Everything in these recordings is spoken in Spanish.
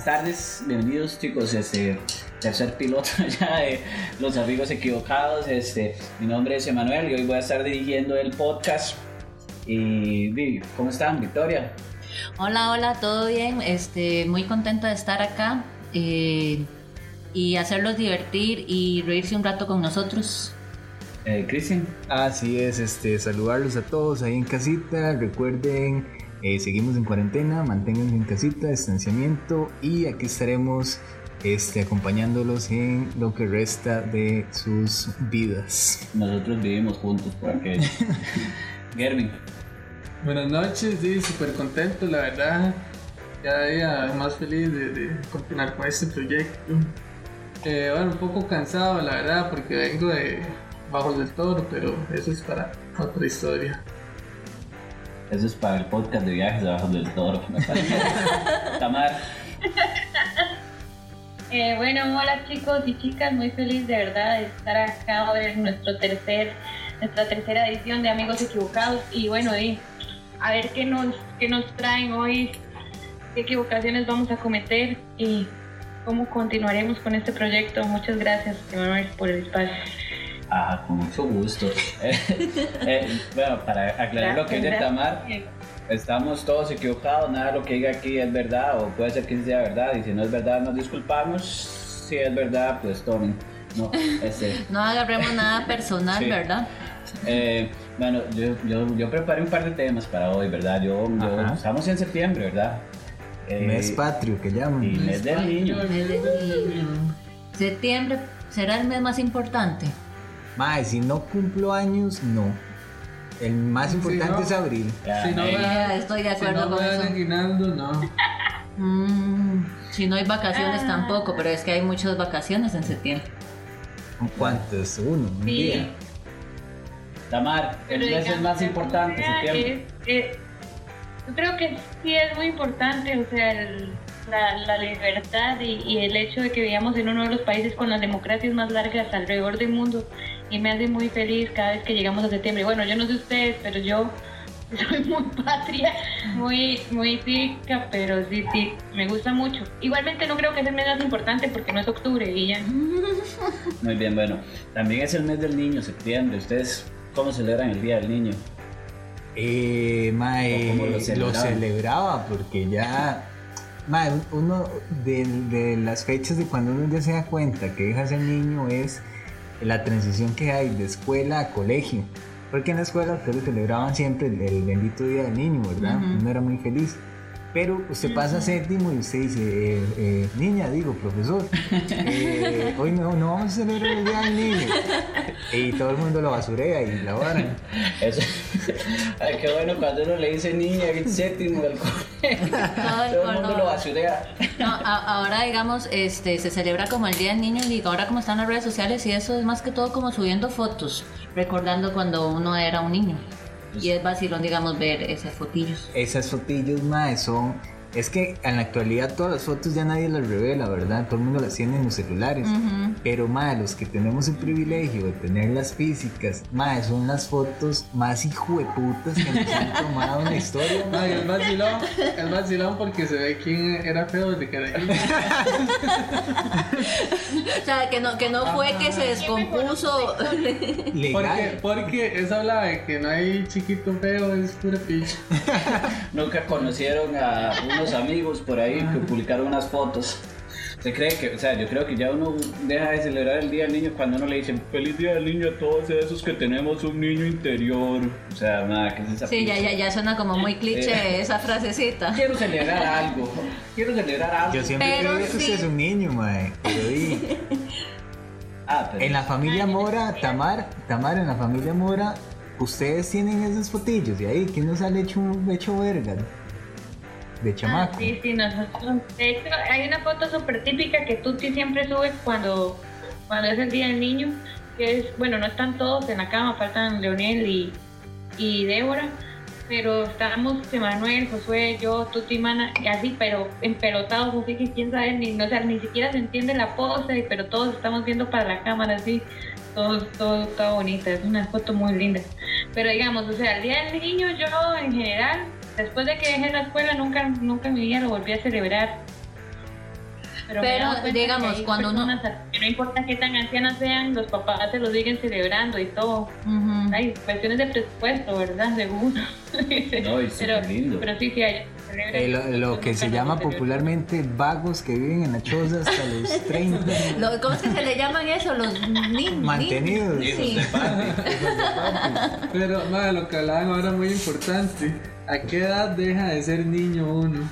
buenas tardes, bienvenidos chicos, este tercer piloto ya de Los Amigos Equivocados. Este, mi nombre es Emanuel y hoy voy a estar dirigiendo el podcast. Y ¿cómo están, Victoria? Hola, hola, todo bien. Este, muy contenta de estar acá eh, y hacerlos divertir y reírse un rato con nosotros. Eh, Cristian. Así es, este, saludarlos a todos ahí en casita. Recuerden, eh, seguimos en cuarentena, manténganse en casita, distanciamiento y aquí estaremos este, acompañándolos en lo que resta de sus vidas. Nosotros vivimos juntos por aquello. Gervin. Buenas noches, sí, súper contento, la verdad. Cada día más feliz de, continuar con este proyecto. Eh, bueno, un poco cansado, la verdad, porque vengo de Bajos del Toro, pero eso es para otra historia. Eso es para el podcast de viajes de Bajos del Toro. Tamar. Eh, bueno, hola chicos y chicas, muy feliz de verdad de estar acá hoy en nuestro tercer, nuestra tercera edición de Amigos Equivocados y bueno, y a ver qué nos, qué nos traen hoy, qué equivocaciones vamos a cometer y cómo continuaremos con este proyecto. Muchas gracias, Emanuel, por el espacio. Ah, con mucho gusto. Eh, bueno, para aclarar lo que es de Tamar, estamos todos equivocados, nada de lo que diga aquí es verdad o puede ser que sea verdad y si no es verdad nos disculpamos, si es verdad pues tomen. No, este, no agarremos nada personal, ¿verdad? Eh, bueno, yo, yo, yo, preparé un par de temas para hoy, ¿verdad? Yo, estamos en septiembre, ¿verdad? Eh, mes patrio que llaman. Y mes, del niño. Mes del niño. Septiembre será el mes más importante. Mae, si no cumplo años, no. El más importante es abril. si no estoy de acuerdo si no con eso. no. Mm, si no hay vacaciones ah. tampoco, pero es que hay muchas vacaciones en septiembre. ¿Cuántos? Uno, un día. Tamar, el mes es más importante, septiembre. yo creo que sí es muy importante, o sea, la, libertad y, y, el hecho de que vivamos en uno de los países con las democracias más largas alrededor del mundo y me hace muy feliz cada vez que llegamos a septiembre. Bueno, yo no sé ustedes, pero yo soy muy patria, muy, muy cívica, pero sí, sí, me gusta mucho. Igualmente no creo que sea el mes más importante porque no es octubre y ya. Muy bien, bueno, también es el mes del niño, septiembre. ¿Ustedes cómo celebran el Día del Niño? Eh, mae, lo, celebraba porque ya mae, uno de, de, las fechas de cuando uno ya se da cuenta que deja ser niño es la transición que hay de escuela a colegio. Porque en la escuela ustedes celebraban siempre el, bendito día del niño, ¿verdad? Uno era muy feliz. Pero usted pasa séptimo y usted dice, eh, eh, niña, digo, profesor, eh, hoy no, no vamos a celebrar el Día del Niño. Y todo el mundo lo basurea y la varan. Eso. Ay, qué bueno cuando uno le dice niña séptimo del colegio. todo el mundo lo basurea. No, ahora, digamos, este, se celebra como el Día del Niño y ahora como están las redes sociales y eso es más que todo como subiendo fotos, recordando cuando uno era un niño. Y es vacilón, digamos, ver esas fotillos. Esas fotillos, mae, son es que en la actualidad todas las fotos ya nadie las revela, ¿verdad? Todo el mundo las tiene en los celulares. Pero, más los que tenemos el privilegio de tener las físicas, más son las fotos más hijueputas que nos han tomado en la historia. No, y el vacilón, el vacilón porque se ve quién era feo desde que era O sea, que no, que no fue que se descompuso. Porque, porque eso habla de que no hay chiquito feo, es pura picha. Nunca conocieron a amigos por ahí que publicaron unas fotos. Se cree que, o sea, yo creo que ya uno deja de celebrar el Día del Niño cuando uno le dicen feliz Día del Niño a todos esos que tenemos un niño interior. O sea, nada, que es esa Sí, ya, ya, ya suena como muy cliché eh, esa frasecita. Quiero celebrar algo. Quiero celebrar algo. Yo siempre creo que usted es un niño, mae. Pero ah, en la familia Mora, Tamar, Tamar, en la familia Mora, ustedes tienen esos fotillos y ahí, ¿quién nos ha hecho, hecho verga? De chamaco. Ah, sí, sí, nosotros. De hecho, hay una foto súper típica que tú siempre subes cuando, cuando es el día del niño, que es, bueno, no están todos en la cama, faltan Leonel y, y Débora, pero estamos Emanuel, Josué, yo, Tuti, Mana, y así, pero empelotados, así que quién sabe, ni, no, o ni siquiera se entiende la pose, pero todos estamos viendo para la cámara, así, todo, todo está bonita, es una foto muy linda. Pero digamos, o sea, el día del niño, yo en general, Después de que dejé la escuela, nunca, nunca en mi vida lo volví a celebrar. Pero, Pero, digamos, que cuando uno- no importa qué tan ancianas sean, los papás se lo siguen celebrando y todo. Ujú. Hay cuestiones de presupuesto, ¿verdad? Según. No, y súper pero, lindo. pero sí, sí, hay. Eh, lo, lo que se llama popularmente vagos que viven en la choza hasta los 30. Lo- ¿Cómo es que se le llaman eso? Los niños. Mantenidos. Sí. Pero, madre, lo que hablaban ahora muy importante. ¿A qué edad deja de ser niño uno?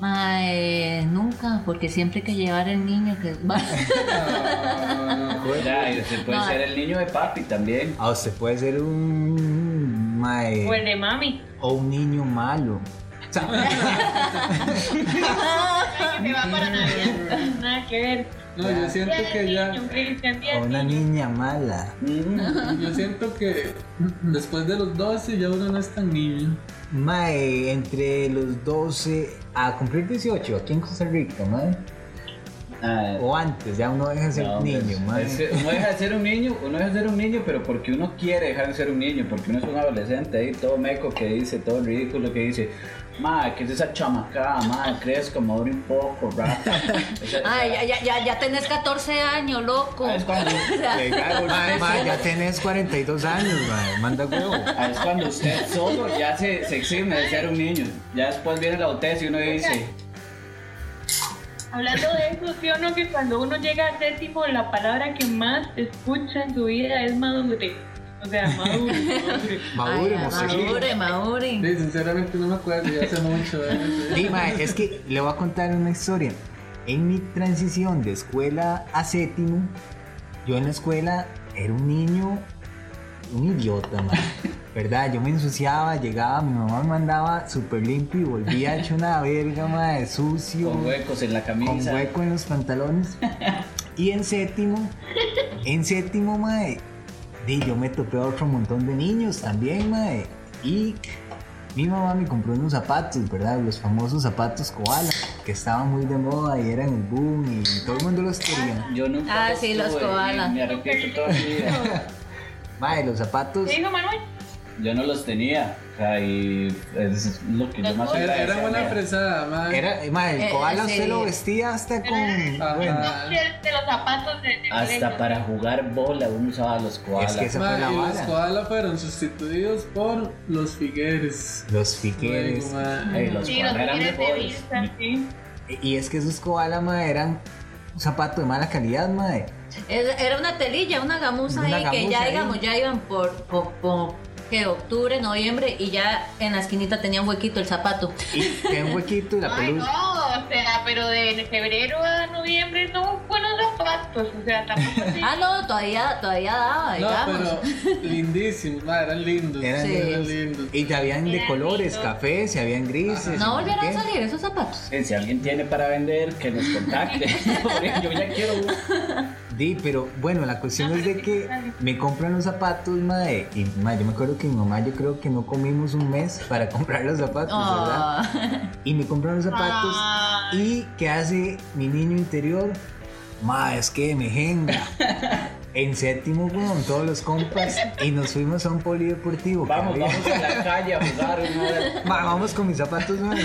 Mae, nunca, porque siempre hay que llevar el niño que Ah, Ya, y se puede No. ser el niño de papi también. Ah, usted puede ser un. mae, O el de mami. o un niño malo. O sea, Que se va para Navidad. Nada que ver. No, yo siento que ya. o una niña mala. Mm. Yo siento que después de los 12 ya uno no es tan niño. Mae, entre los 12 a cumplir 18 aquí en Costa Rica, mae. Ah, O antes, ya uno deja de ser no, hombre, niño, mae. es que uno deja de ser un niño, uno deja de ser un niño, pero porque uno quiere dejar de ser un niño, porque uno es un adolescente ahí, todo meco que dice, todo ridículo que dice, ma, ¿qué es esa chamacada? Ma, crezca, madure un poco, rata. Ay, ya, ya, ya, ya tenés 14 años, loco. Ah, es cuando, mae, mae, ya tenés 42 años, mae. Manda huevo. ah, es cuando usted solo ya se, se exime de ser un niño. Ya después viene la adultez y uno dice, Hablando de eso, ¿sí o no? Que cuando uno llega al séptimo, la palabra que más escucha en su vida es madure. O sea, madure, madure. Madure, madure, madure. Sí, sinceramente no me acuerdo, ya hace mucho. ¿eh? Sí, mae, es que le voy a contar una historia. En mi transición de escuela a séptimo, yo en la escuela era un niño, un idiota, mae. ¿Verdad? Yo me ensuciaba, llegaba, mi mamá me mandaba súper limpio y volvía hecho una verga, mae, sucio. con huecos en la con camisa. hueco en los pantalones. Y en séptimo, en séptimo, mae, di, yo me topé a otro montón de niños también, mae. Y mi mamá me compró unos zapatos, ¿verdad? Los famosos zapatos koala, que estaban muy de moda y eran el boom y todo el mundo los quería. Yo nunca Ah, los sí, los tuve koala. Me arrepiento todo el día. Mae, los zapatos, ¿Qué dijo Manuel? Yo no los tenía. O sea, y es lo que yo más Era, era mae. fresada, madre. era, eh, el Eh, koala sí. usted lo vestía hasta con, Ajá. bueno, De los zapatos de, de Hasta colegio. para jugar bola uno usaba los koalas. Es que esa fue Madre, la y los vara. koala fueron sustituidos por los figueres. los fiqueres. Luego, madre. Los Sí, los koalas eran tigres de mejores. vista, sí. Y es que esos koala, mae, eran un zapato de mala calidad. Es- Era una telilla, una gamuza Una ahí que gamuza ya, ahí. digamos, ya iban por, por, por que octubre, noviembre y ya en la esquinita tenía un huequito el zapato. Y tenía un huequito y la Ay, pelusa. no, o sea, pero de febrero a noviembre son buenos zapatos, o sea, tampoco así. Ah, no, todavía, todavía daba, No, digamos. pero lindísimos, madre, eran lindos. Eran Sí. eran lindos. Y habían de colores, lindos. cafés, y habían grises. No sé a salir esos zapatos. Eh, Si alguien tiene para vender, que nos contacte. Yo ya quiero uno. Di, pero bueno, la cuestión es de que me compran los zapatos, madre. Y madre, yo me acuerdo que mi mamá, yo creo que no comimos un mes para comprar los zapatos, ¿verdad? Ah. Y me compran los zapatos. ¿Y qué hace mi niño interior? Ma, es que me jenga. En séptimo, con todos los compas. Y nos fuimos a un polideportivo. Vamos, vamos a la calle a jugar. Ma, vamos con mis zapatos nuevos.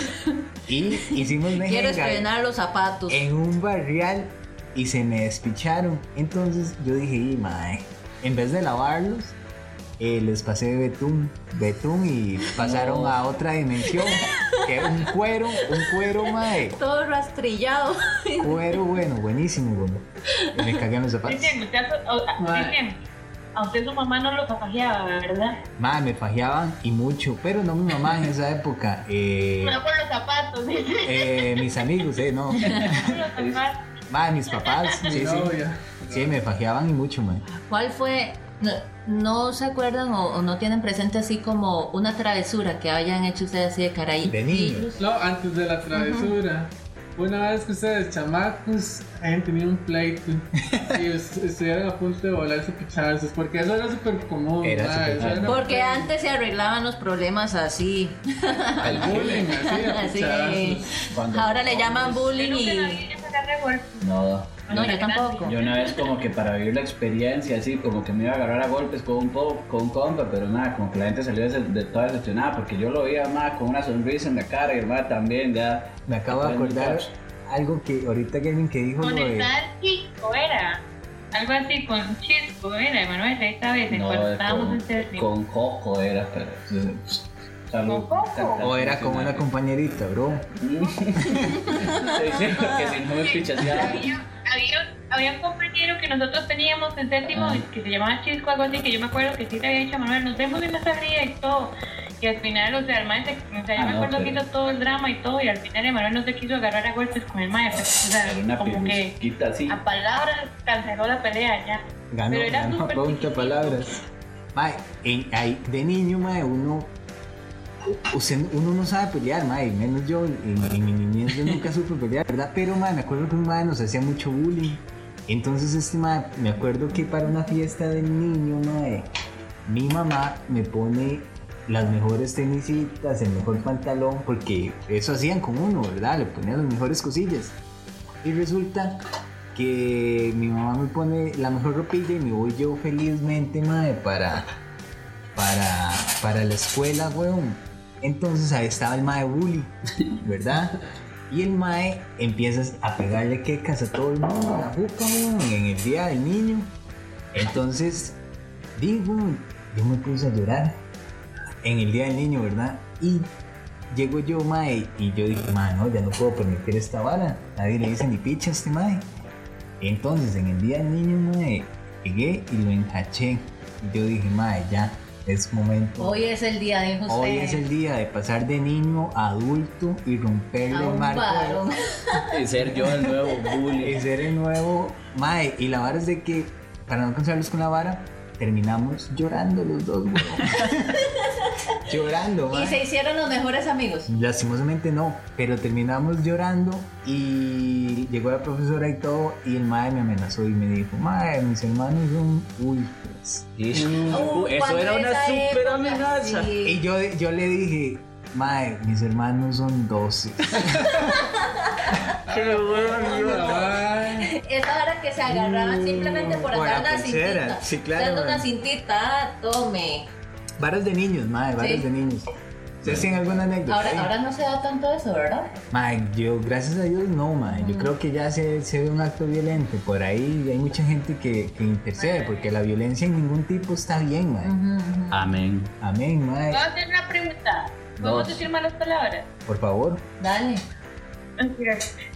Y hicimos Quiero mejenga estrenar los zapatos. en un barrial y se me despicharon. Entonces yo dije, y mae, en vez de lavarlos, eh, les pasé betún, betún y pasaron No. a otra dimensión. Que era un cuero, un cuero, mae. Todo rastrillado. Cuero bueno, buenísimo, güey. Y me cagué en los zapatos. Dicen, usted, a, a- Mae. dicen, a usted su mamá no lo pasajeaba, ¿verdad? Mae, me fajeaban y mucho, pero no mi mamá en esa época. Eh, No por los zapatos, dice. eh, mis amigos, eh, no. Por los zapatos. Mae, mis papás, Mi sí, sí. novia. Sí, me fajeaban y mucho, mae. ¿Cuál fue? No, no se acuerdan o, o no tienen presente así como una travesura que hayan hecho ustedes así de caray? De niños. No, antes de la travesura. Una vez que ustedes, chamacos, hayan tenido un pleito y est- estuvieran a punto de volarse pichazos, porque eso era súper común. Era eso común. era Porque antes se arreglaban los problemas así. El bullying, así, a. Cuando- Ahora le llaman bullying y. sacar. No. No, yo tampoco. Yo una vez como que para vivir la experiencia así, como que me iba a agarrar a golpes con un po, con un compa, pero nada, como que la gente salió de, de toda decepcionada porque yo lo veía más con una sonrisa en la cara y el más también ya. Me acabo de acordar algo que ahorita que alguien que dijo lo de... Conectar Chisco era. Algo así con Chisco era, Emanuel, esta vez, No, cuando estábamos con, en con Coco era, pero. Salud. O era como una compañerita, bro. Estoy diciendo que si no me pichas ya. Había, había, había un compañero que nosotros teníamos en séptimo Ah. que se llamaba Chisco, algo así, que yo me acuerdo que sí te había dicho a Manuel, nos vemos en la salida y todo. Y al final, o sea, el maestro, o sea, yo Ah, me no, acuerdo que hizo todo el drama y todo, y al final Emanuel no se quiso agarrar a golpes con el maestro. O sea, una como que así. a palabras canceló la pelea ya. Ganó, Pero era ganó a palabras. Mae, en- ahí, de niño, mae, uno, usted- uno no sabe pelear, mae, menos yo, en, en mi niñez nunca supe pelear, ¿verdad? Pero, mae, me acuerdo que un mae nos hacía mucho bullying. Entonces, este mae, me acuerdo que para una fiesta de niño, mae, mi mamá me pone las mejores tenisitas, el mejor pantalón, porque eso hacían con uno, ¿verdad? Le ponían las mejores cosillas. Y resulta que mi mamá me pone la mejor ropilla y me voy yo felizmente, madre, para, para, para la escuela, weón. Entonces ahí estaba el mae bully, ¿verdad? Y el mae empieza a pegarle quecas a todo el mundo, la weón, en el día del niño. Entonces, digo, yo me puse a llorar en el día del niño, ¿verdad? Y llego yo, mae, y yo dije, mae, no, ya no puedo permitir esta vara. Nadie le dice ni picha a este mae. Entonces, en el día del niño, mae, llegué y lo enjaché. Y yo dije, mae, ya, es momento. Hoy es el día de José. Hoy es el día de pasar de niño a adulto y romperle a el marco. varón. Y ser yo el nuevo Y bully. ser el nuevo mae. Y la vara es de que, para no cansarlos con la vara, terminamos llorando los dos, weón. llorando. Y se hicieron los mejores amigos. Lastimosamente no, pero terminamos llorando y llegó la profesora y todo y el mae me amenazó y me dijo, mae, mis hermanos son últimos. Y- Uh, eso cuando era una super amenaza. sí. Y yo, yo le dije, mae, mis hermanos son 12. Ay, Esa hora que se agarraban simplemente por andar la una cintita. Sí, claro, Dando una cintita, ah, tome. Varas de niños, mae, varas Sí. de niños. ¿Ustedes tienen alguna anécdota? Ahora, ahora no se da tanto eso, ¿verdad? Mae, yo, gracias a Dios, no, mae. Yo creo que ya se, se ve un acto violento. Por ahí hay mucha gente que, que intercede, porque la violencia en ningún tipo está bien, mae. Ujú, ujú. Amén. Amén, mae. Voy a hacer una pregunta. ¿Podemos Dos. decir malas palabras? Por favor. Dale.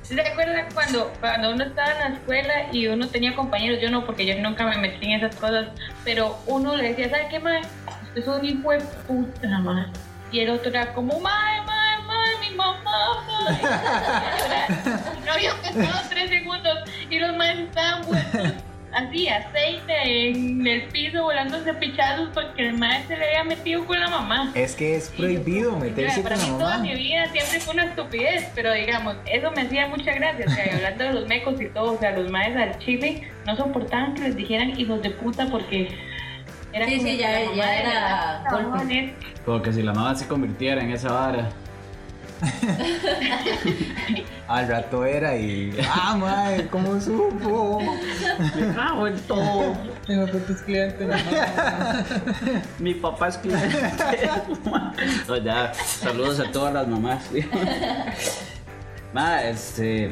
¿Se acuerdan cuando, cuando uno estaba en la escuela y uno tenía compañeros? Yo no, porque yo nunca me metí en esas cosas, pero uno le decía, ¿sabes qué, mae? Usted es un hijo de puta, mae. Y el otro era como, mae, mae, mae, mi mamá, mae. No había pasado tres segundos y los maes estaban vueltos así, aceite en el piso, volándose pichados porque el mae se le había metido con la mamá. Es que es prohibido meterse Para con mí la toda mamá. mi vida siempre fue una estupidez, pero digamos, eso me hacía mucha gracia, o sea, hablando de los mecos y todo, o sea, los maes al chile no soportaban que les dijeran hijos de puta porque era Sí, como sí, ya- la ya era golpe. Como que si la mamá se convirtiera en esa vara. Al rato era y. ¡Ah, mae! ¿Cómo supo? Me cago en todo. tengo tantos clientes, mamá. Mi papá es cliente. no, ya, saludos a todas las mamás. Ma, este.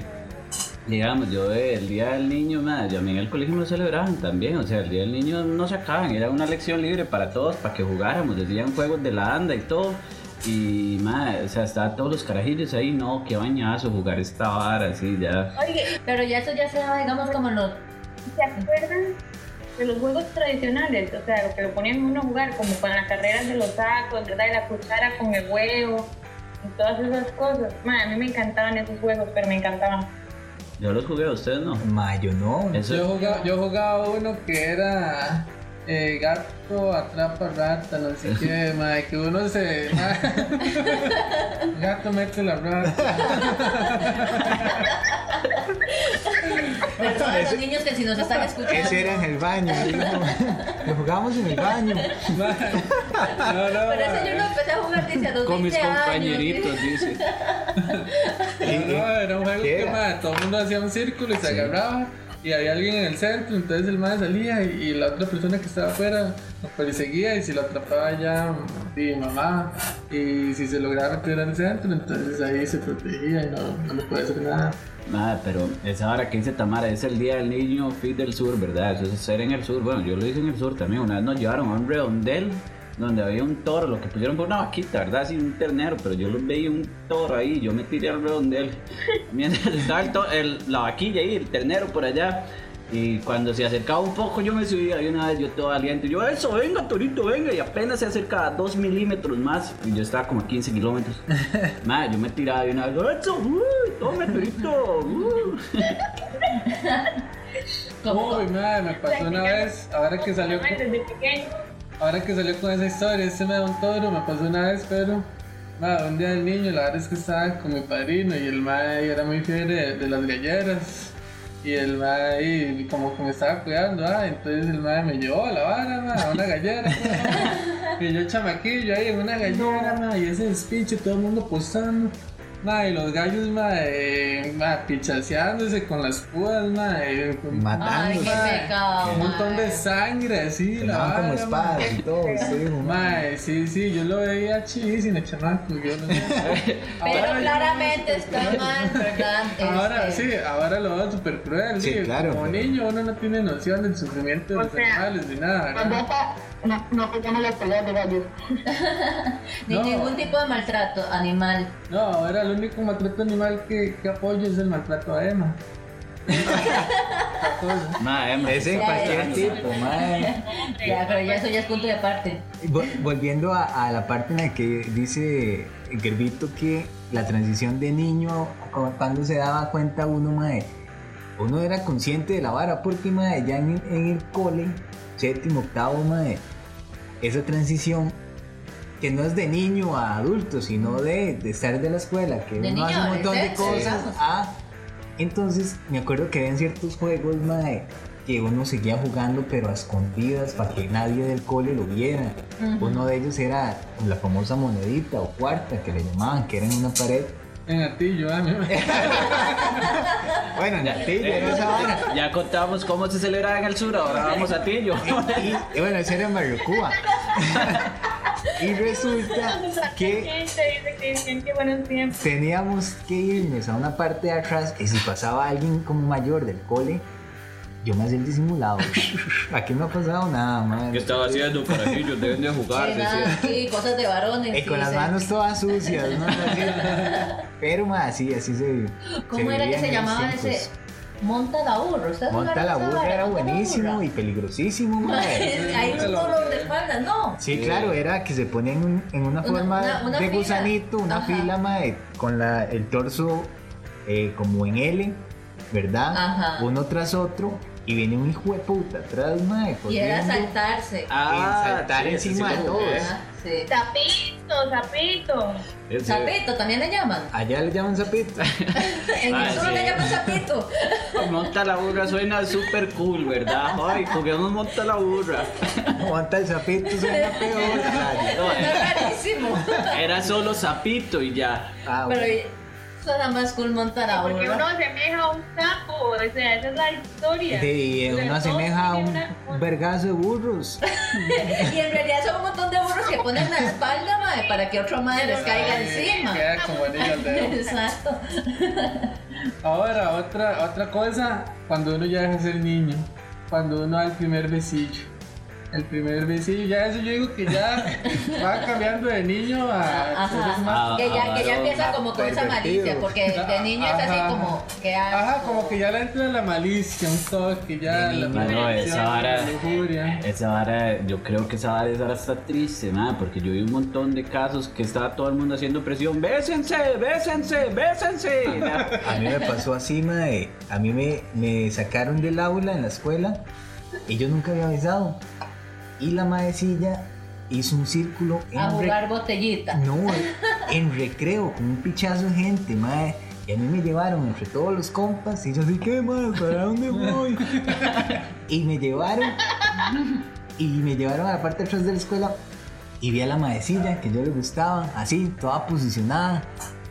Digamos, yo el día del niño, ma, yo a mí en el colegio me lo celebraban también. O sea, el día del niño no se acaban, era una lección libre para todos, para que jugáramos. Decían juegos de la anda y todo. Y, ma, o sea, estaban todos los carajillos ahí, no, qué bañazo jugar esta vara, así, ya. Oye, Pero ya eso ya se da, digamos, como los... ¿se acuerdan de los juegos tradicionales? O sea, lo que lo ponían uno a jugar, como con las carreras de los sacos, ¿verdad? Y la cuchara con el huevo, y todas esas cosas. Ma, a mí me encantaban esos juegos, pero me encantaban. Yo los jugué, ustedes no. Ma, yo no. Eso, Yo jugaba, yo jugaba uno que era eh, gato atrapa rata, no sé qué, madre, que uno se. gato mete la rata. Para todos los niños que si nos están escuchando. Ese era en el baño. dijo. Lo jugábamos en el baño. No, no, Pero eso yo lo empecé a jugar desde a los con mis 20 años. compañeritos, dice. No, no, era un juego ¿Qué que era? todo el mundo hacía un círculo y se Sí. agarraba y había alguien en el centro, entonces el mae salía y, y la otra persona que estaba afuera lo perseguía y si lo atrapaba ya mi mamá y si se lograba meter el centro, entonces ahí se protegía y no, no le puede hacer nada. Nada, pero esa hora que dice Tamara es el día del niño fit del sur, ¿verdad? Eso es ser en el sur. Bueno, yo lo hice en el sur también. Una vez nos llevaron a un redondel donde había un toro, lo que pusieron fue una vaquita, ¿verdad? Así un ternero, pero yo veía un toro ahí, yo me tiré al redondel. Mientras estaba el to- el- la vaquilla ahí, el ternero por allá. Y cuando se acercaba un poco yo me subía y una vez yo todo valiente, yo eso, venga Torito, venga, y apenas se acercaba 2 milímetros más, y yo estaba como a 15 kilómetros. Madre, yo me tiraba y una vez, eso, uy, tome Torito, uh". Uy, madre, me pasó una vez, ahora que salió Desde pequeño. Ahora que salió con esa historia, este me da un toro, me pasó una vez, pero un día del niño, la verdad es que estaba con mi padrino y el mae era muy fiel de, de las galleras. Y el mae ahí como que me estaba cuidando, ah, entonces el mae me llevó a la vara, ma, a una gallera. ma. y yo chamaquillo ahí en una gallera, ma, y ese despiche, todo el mundo posando. Ma, y los gallos, ma, eh, ma, pichaseándose con las púas, eh, Ay, Matándose. qué pecado. un montón de sangre, así, la Quemaban como espadas y todo. sí, man. Mae, sí, sí, yo lo veía chidísimo, chamaco, yo no sé. Pero Ahora yo- claramente está mal, ¿verdad? Ahora Este, sí, ahora lo veo súper cruel. Sí, Sí, claro, Como pero- niño uno no tiene noción del sufrimiento de O los sea, animales ni nada. ¿verdad? No, no pegamos las peleas de gallos. Ni No. ningún tipo de maltrato animal. No, ahora el único maltrato animal que, que apoyo es el maltrato a Emma. Otra cosa. Madre, Emma, Ese en Ya, cualquier ya. tipo, mae. Ya, pero ya eso ya es punto de aparte. Vol- Volviendo a, a la parte en la que dice Gerbito que la transición de niño, cu- cuando se daba cuenta uno, mae, uno era consciente de la vara, porque mae, ya en, en el cole, séptimo, octavo, mae, esa transición que no es de niño a adulto, sino de, de estar de la escuela, que De uno niño hace a un montón de cosas. digamos. Ah, entonces me acuerdo que habían ciertos juegos, mae, que uno seguía jugando pero a escondidas para que nadie del cole lo viera. Uno de ellos era la famosa monedita o cuarta que le llamaban, que era en una pared. En Atillo, ma- Bueno, en la tilla era esa vara. Ya contamos cómo se celebra en el sur, ahora vamos a Tillo. Y, y bueno, ese era en Marrucúa. y resulta que Gente dice que dicen que buenos tiempos. teníamos que irnos a una parte de atrás y si pasaba alguien como mayor del cole, yo me hacía el disimulado. Aquí no ha pasado nada, ¿Qué madre. estaba haciendo, carajillos? Deben de jugar, Sí, decía. sí, cosas de varones. Y sí, con las manos todas sucias, ¿no? Pero más así, así se. ¿Cómo era que se llamaba tiempos. ese? Monta la burra. ¿Ustedes Monta la burra era buenísimo burra. y peligrosísimo, madre. Hay un dolor de espalda, ¿no? Sí, claro, era que se ponía en, un- en una Una- forma una- una de fila. gusanito, una Ajá. fila, madre, con la, el torso eh, como en L, ¿verdad? Ajá. Uno tras otro, y viene un hijo de puta atrás, madre. Y era saltarse. Ah, saltar sí, encima sí, de todos. sí. Zapito, zapito. Ese- Zapito también le llaman. Allá le llaman zapito. En Ah, el sur sí. le llaman zapito. Monta la burra suena súper cool, ¿verdad? Ay, juguemos monta la burra. Monta el zapito, suena peor. No, Es era, rarísimo. era solo sapito y ya. Ah, Pero bueno. Suena más cool montar a Porque uno asemeja a un sapo. O sea, esa es la historia. Sí, O sea, uno asemeja a un vergazo de burros. Y en realidad son un montón de burros que ponen la espalda, madre, para que otro madre les caiga encima. Queda como anillo al dedo. Exacto. Ahora, otra, otra cosa, cuando uno ya deja de ser niño, cuando uno da el primer besillo. El primer besillo, ya eso yo digo que ya va cambiando de niño a ser Ajá. más. Que ya, que ya empieza como con esa malicia, porque de niño es así como que Ajá, como que ya le entra la malicia, un toque, ya De la niño. Mano, esa la vara- lujuria. Esa vara, yo creo que esa vara, esa vara está triste, man, porque yo vi un montón de casos que estaba todo el mundo haciendo presión. ¡Bésense! ¡Bésense! ¡Bésense! A mí me pasó así, mae. A mí me, me sacaron del aula en la escuela y yo nunca había besado. Y la maecilla hizo un círculo en a jugar botellita. No, en recreo, con un pichazo de gente, mae. Y a mí me llevaron entre todos los compas y yo dije, ¿qué, mae? ¿Para dónde voy? y me llevaron y me llevaron a la parte de atrás de la escuela y vi a la maecilla que yo le gustaba, así, toda posicionada.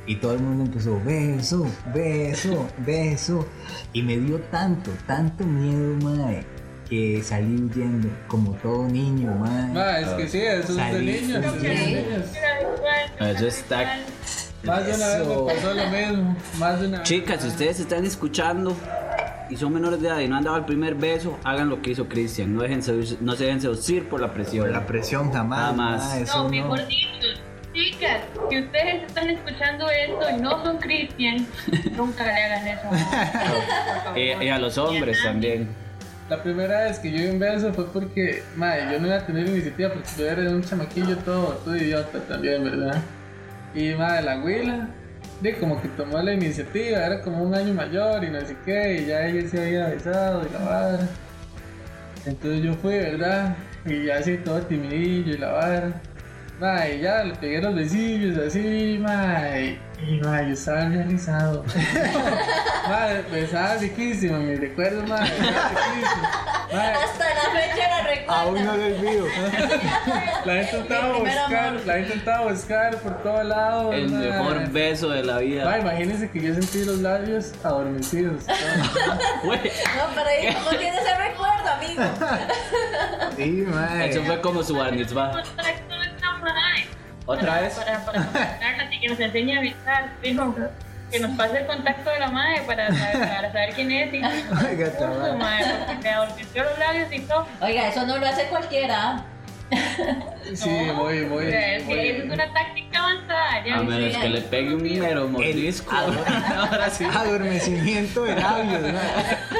Y todo el mundo empezó, beso, beso, beso. Y me dio tanto, tanto miedo, mae, que salí huyendo como todo niño, mae. Ma, es que sí, eso es de Salí niños. eso es de huyendo. niños. Eso está. Más de una vez me pasó lo mismo. Más de una vez. Chicas, si ustedes están escuchando y son menores de edad y no han dado el primer beso, hagan lo que hizo Cristian. No, dejen seducir- no se dejen seducir por la presión. Por la presión jamás. Jamás. mae, eso No, no. mejor dicho, chicas, si ustedes están escuchando esto y no son cristian, nunca le hagan eso. Y, y a los hombres también. La primera vez que yo di un beso fue porque, madre, yo no iba a tener iniciativa porque yo era un chamaquillo todo, todo idiota también, ¿verdad? Y madre, la abuela, de como que tomó la iniciativa, era como un año mayor y no sé qué, y ya ella se había besado y la vara. Entonces yo fui, ¿verdad? Y ya así todo timidillo y la vara. Madre, ya le pegué los besillos así, madre. Y madre, yo estaba realizado. madre, besaba riquísimo, me recuerdo. Madre, Hasta la fecha la recuerdo. Aún no lo olvido. la he intentado Mi primer buscar, amor. la he intentado buscar por todos lados. El mejor beso de la vida. imagínense que yo sentí los labios adormecidos. No, pero ahí no tiene ese recuerdo, amigo. Sí, mae. Eso fue como su bar mitzvah. ¿Otra vez? Para, para contactarla y que nos enseñe a avisar, fijo, que nos pase el contacto de la madre para saber, para saber quién es y Oiga, esta madre. porque los labios y todo. Oiga, eso no lo hace cualquiera. Sí, voy, O voy. sea, es que es una táctica avanzada. Ya A menos que le pegue un mero mordisco. Ahora sí. Adormecimiento de labios.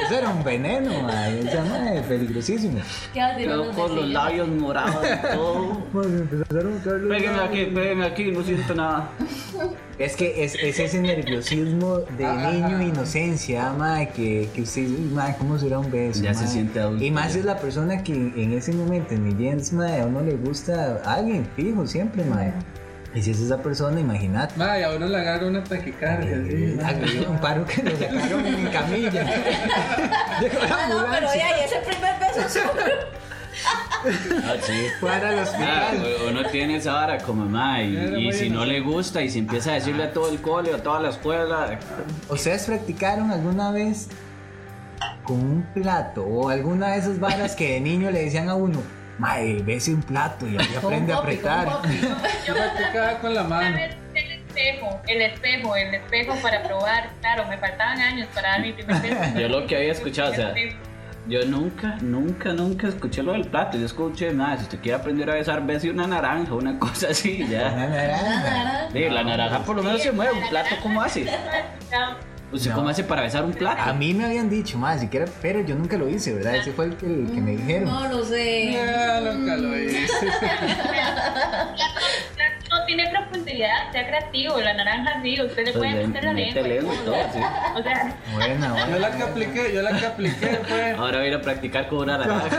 Eso era un veneno. Esa mae, peligrosísimo. Quedó con los labios morados y todo. Mae, me empezaron a caer los Péguenme labios. aquí, péguenme aquí, no siento nada. Es que es, es ese nerviosismo de Ajá. niño e inocencia, mae, que, que usted dice, "Uy, mae, ¿cómo será un beso? Ya se mae?" siente adulto, Y más ya. es la persona que en ese momento en mi Jens, mae, a uno le gusta a alguien fijo siempre, mae. Y si es esa persona, imagínate. Madre, a uno le agarra una taquicardia. Eh, madre. Un paro que lo sacaron en camilla. Llegó la Ah, no, pero oiga, y ese primer beso suyo. Ah, sí. Para el Ah, hospital. o- uno tiene esa vara como ma y, y si no le gusta y si empieza a decirle a todo el cole o a toda la escuela ¿Ustedes practicaron alguna vez con un plato o alguna de esas varas que de niño le decían a uno, mae, bese un plato y ahí aprende a apretar? Yo practicaba con la mano. el espejo, el espejo, el espejo para probar. Claro, me faltaban años para dar mi primer beso. Yo lo que había escuchado, o sea, yo nunca, nunca, nunca escuché lo del plato. Yo escuché, nada, si usted quiere aprender a besar, bese una naranja, una cosa así, Una ya. naranja. Sí, la naranja por lo menos se mueve, un plato, ¿cómo hace? ¿Usted No. cómo hace para besar un plato? A mí me habían dicho, más siquiera, pero yo nunca lo hice, ¿verdad? Ese fue el que, el que me dijeron. No lo sé. Ya, nunca lo hice. No tiene profundidad, sea creativo. La naranja sí, usted le Pues puede meter la lengua. y lengua y todo, sí. O sea, Buena, Yo buena. la que apliqué, yo la que apliqué fue. Ahora voy a ir a practicar con una naranja.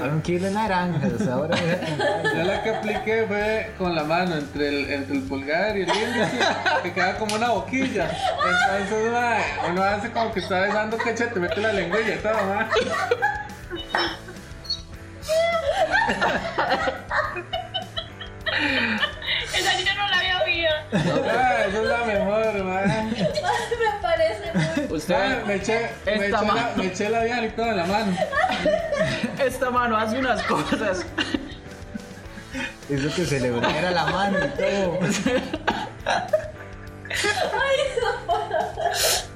Un kilo de naranjas, ahora voy a comprar. Yo la que apliqué fue con la mano entre el, entre el pulgar y el índice, que queda como una boquilla. Entonces, uno hace como que está besando cachete, mete la lengüilla y todo, mae. esa yo no la había oído. Ah, esa es la mejor, mae. Me parece muy. Usted, me eché, me eché, la, me eché y todo en la mano. esta mano hace unas cosas. Eso que se le era la mano y todo.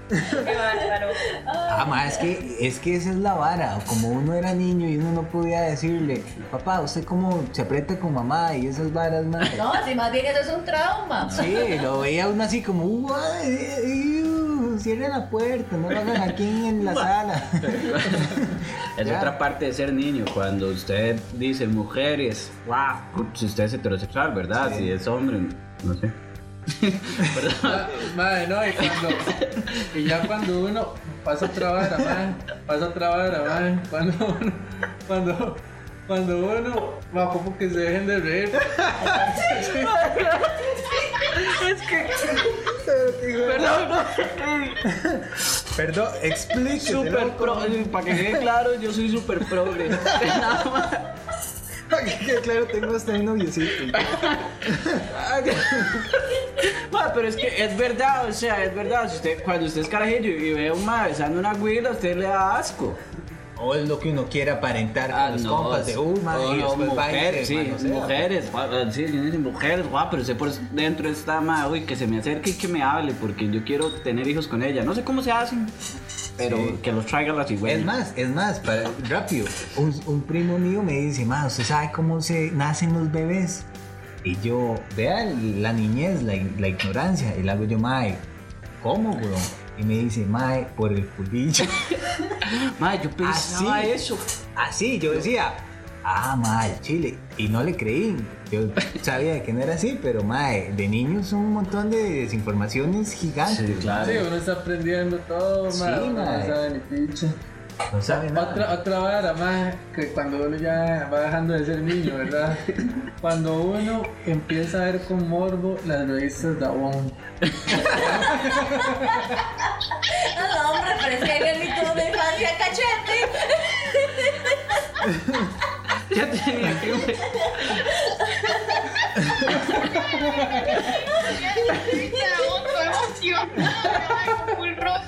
Qué bárbaro. Ah, ma, es que, es que esa es la vara. Como uno era niño y uno no podía decirle, papá, ¿usted cómo se aprieta con mamá? Y esas varas, ma. No, si más bien eso es un trauma. Sí, lo veía uno así como, "Uy, uh, cierren la puerta, no lo hagan aquí en la sala. Es Ya. otra parte de ser niño, cuando usted dice mujeres, wow, si usted es heterosexual, ¿verdad? Sí. Si es hombre, no sé. Madre, no, y cuando. Y ya cuando uno pasa otra vara, madre. Pasa otra vara, madre. Cuando uno. Cuando. Cuando uno. Va, como que se dejen de reír. Perdón, no. Perdón, explíquese. Super pro, para que quede claro, yo soy super progre. Nada más. Que claro, tengo hasta un noviecito. Ma, pero es que es verdad, o sea, es verdad. Si usted, cuando usted es carajillo y ve a un mae besando una güila, usted le da asco. O es lo que uno quiere aparentar con Ah, los no, compas de Uma o y no, mujeres, se sí, manosea. mujeres, sí, mujeres, guau, pero usted por dentro está más, uy, que se me acerque y que me hable, porque yo quiero tener hijos con ella. No sé cómo se hacen, pero Sí. que los traiga la cigüeña. Es más, es más, para, rápido, un, un primo mío me dice, ma, ¿usted sabe cómo se nacen los bebés? Y yo, vea la niñez, la, la ignorancia, y le hago yo, mae, ¿cómo, bro? Y me dice, mae, por el culillo. Mae, yo pensaba Así. eso. Así, yo decía, ah, mae, chile. Y no le creí. Yo sabía que no era así, pero mae, de niños son un montón de desinformaciones gigantes. Sí, claro. Sí, uno está aprendiendo todo, Sí, ma, uno mae. no sabe ni picha. No sabe nada. Otra, otra vara más que cuando uno ya va dejando de ser niño, ¿verdad? Cuando uno empieza a ver con morbo las revistas de Avon. No, hombre, pero es que hay el mito de infancia cachete. Ya tenía que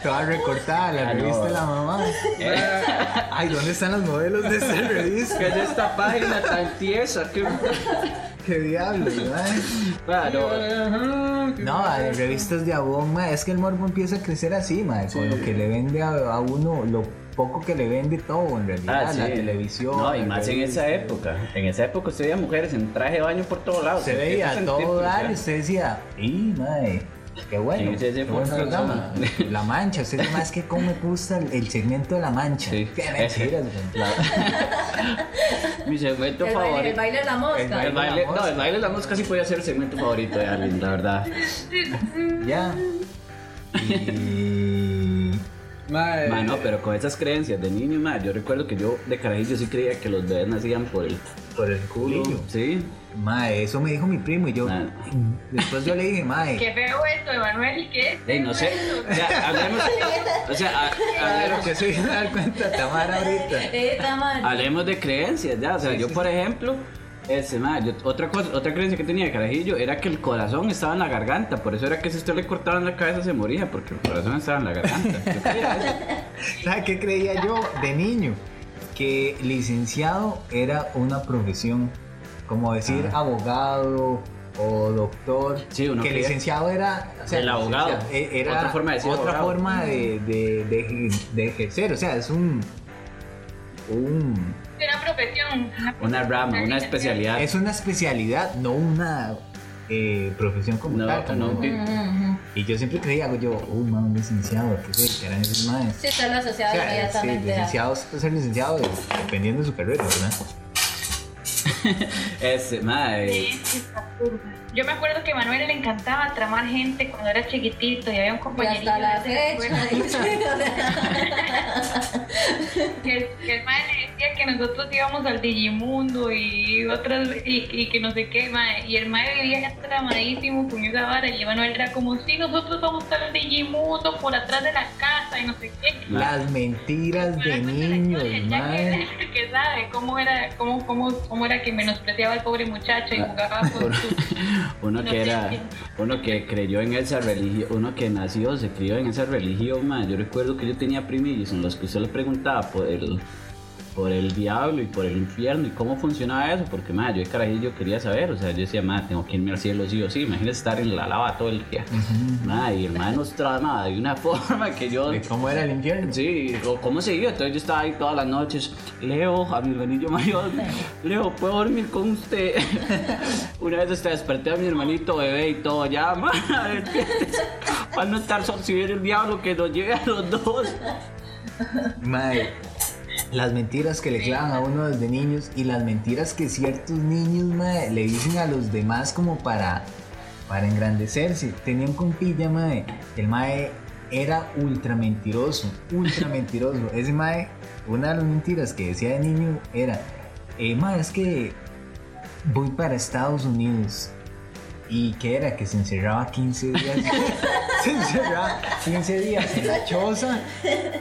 Toda recortada, la Ah, revista de la mamá. Ay, ¿dónde están los modelos de esta revista? ¿Qué es esta página tan tiesa? ¿Qué... ¿Qué diablos, mae? Claro. No, hay revistas de mae, es que el morbo empieza a crecer así, mae, con lo que le vende a, a uno, lo poco que le vende todo, en realidad, Ah, sí. la televisión. No, y más en esa época. En esa época usted veía mujeres en traje de baño por todos lados. Se veía a todo dar y usted decía, ¡y, mae! ¡Qué bueno! ¿Quién es? La Mancha, usted dice, más que cómo me gusta el, el segmento de La Mancha. Mi segmento El baile, el favorito. baile de la El mosca. El baile, la no, el baile de la mosca sí podía ser el segmento favorito de alguien, la verdad. Ya. Y... Mae, Ma, no, pero con esas creencias de niño, ma, yo recuerdo que yo de carajillo sí creía que los bebés nacían por el Por el culo. Sí. Mae, eso me dijo mi primo y yo... Después yo le dije, mae... Qué feo esto, Emanuel, ¿qué es? Ey, no sé. O sea, hablemos. O sea, hablemos, que soy a dar cuenta, Tamara, ahorita. Eh, Tamar. hablemos de creencias, ya. O sea, yo, por ejemplo. Yo- otra cosa, otra creencia que tenía de carajillo era que el corazón estaba en la garganta, por eso era que si usted le cortaban la cabeza se moría, porque el corazón estaba en la garganta. ¿Sabes qué creía yo de niño? Que licenciado era una profesión. Como decir Ah. abogado o doctor. Sí, uno que licenciado era. o El abogado. licenciado, e- Era Otra forma de decir otra abogado. forma de, de, de- de ejercer. O sea, es un. Un Una profesión. Una rama, una especialidad. es una especialidad, no una eh, profesión como No, tal. como- no, sí. Ujú. Y yo siempre creía, hago yo, uy, man, un licenciado, ¿qué sé? Que eran esos maes. Sí, está lo asociado O sea, sí, inmediatamente. a- licenciados, puede ser licenciado dependiendo de su carrera, ¿verdad? Este, ma, eh, Sí, sí. Yo me acuerdo que a Manuel le encantaba tramar gente cuando era chiquitito y había un Y compañerito hasta la fecha. que, el- que el mae le decía que nosotros íbamos al Digimundo y otras y, y que no sé qué mae, y el mae vivía tramadísimo con esa vara y Manuel era como si nosotros vamos al Digimundo por atrás de la casa y no sé qué Las mentiras de niños, que, que sabe cómo era cómo, cómo, cómo era que menospreciaba al pobre muchacho y jugaba con su uno que era, uno que creyó en esa religión, uno que nació, se crió en esa religión, ma. Yo recuerdo que yo tenía primillos en los que usted le preguntaba por el, por el diablo y por el infierno y cómo funcionaba eso, porque ma, yo de carajillo quería saber, o sea, yo decía, ma, tengo que irme al cielo sí o sí, imagínese estar en la lava todo el día. Ma, y el ma nos trama de una forma que yo ¿De ¿Cómo era el infierno? Sí, o cómo se iba. Entonces yo estaba ahí todas las noches. Leo, a mi hermanillo mayor. Leo, ¿puedo dormir con usted? Una vez hasta desperté a mi hermanito bebé y todo. Ya, madre, para no estar sol, si viene el diablo que nos lleve a los dos. Mae, las mentiras que le clavan a uno desde niños y las mentiras que ciertos niños le dicen a los demás como para, para engrandecerse. Tenía un compilla, mae. El mae era ultra mentiroso, ultra mentiroso. Ese mae, una de las mentiras que decía de niño era, eh, mae, es que voy para Estados Unidos. ¿Y qué era? Que se encerraba 15 días. se encerraba 15 días en la choza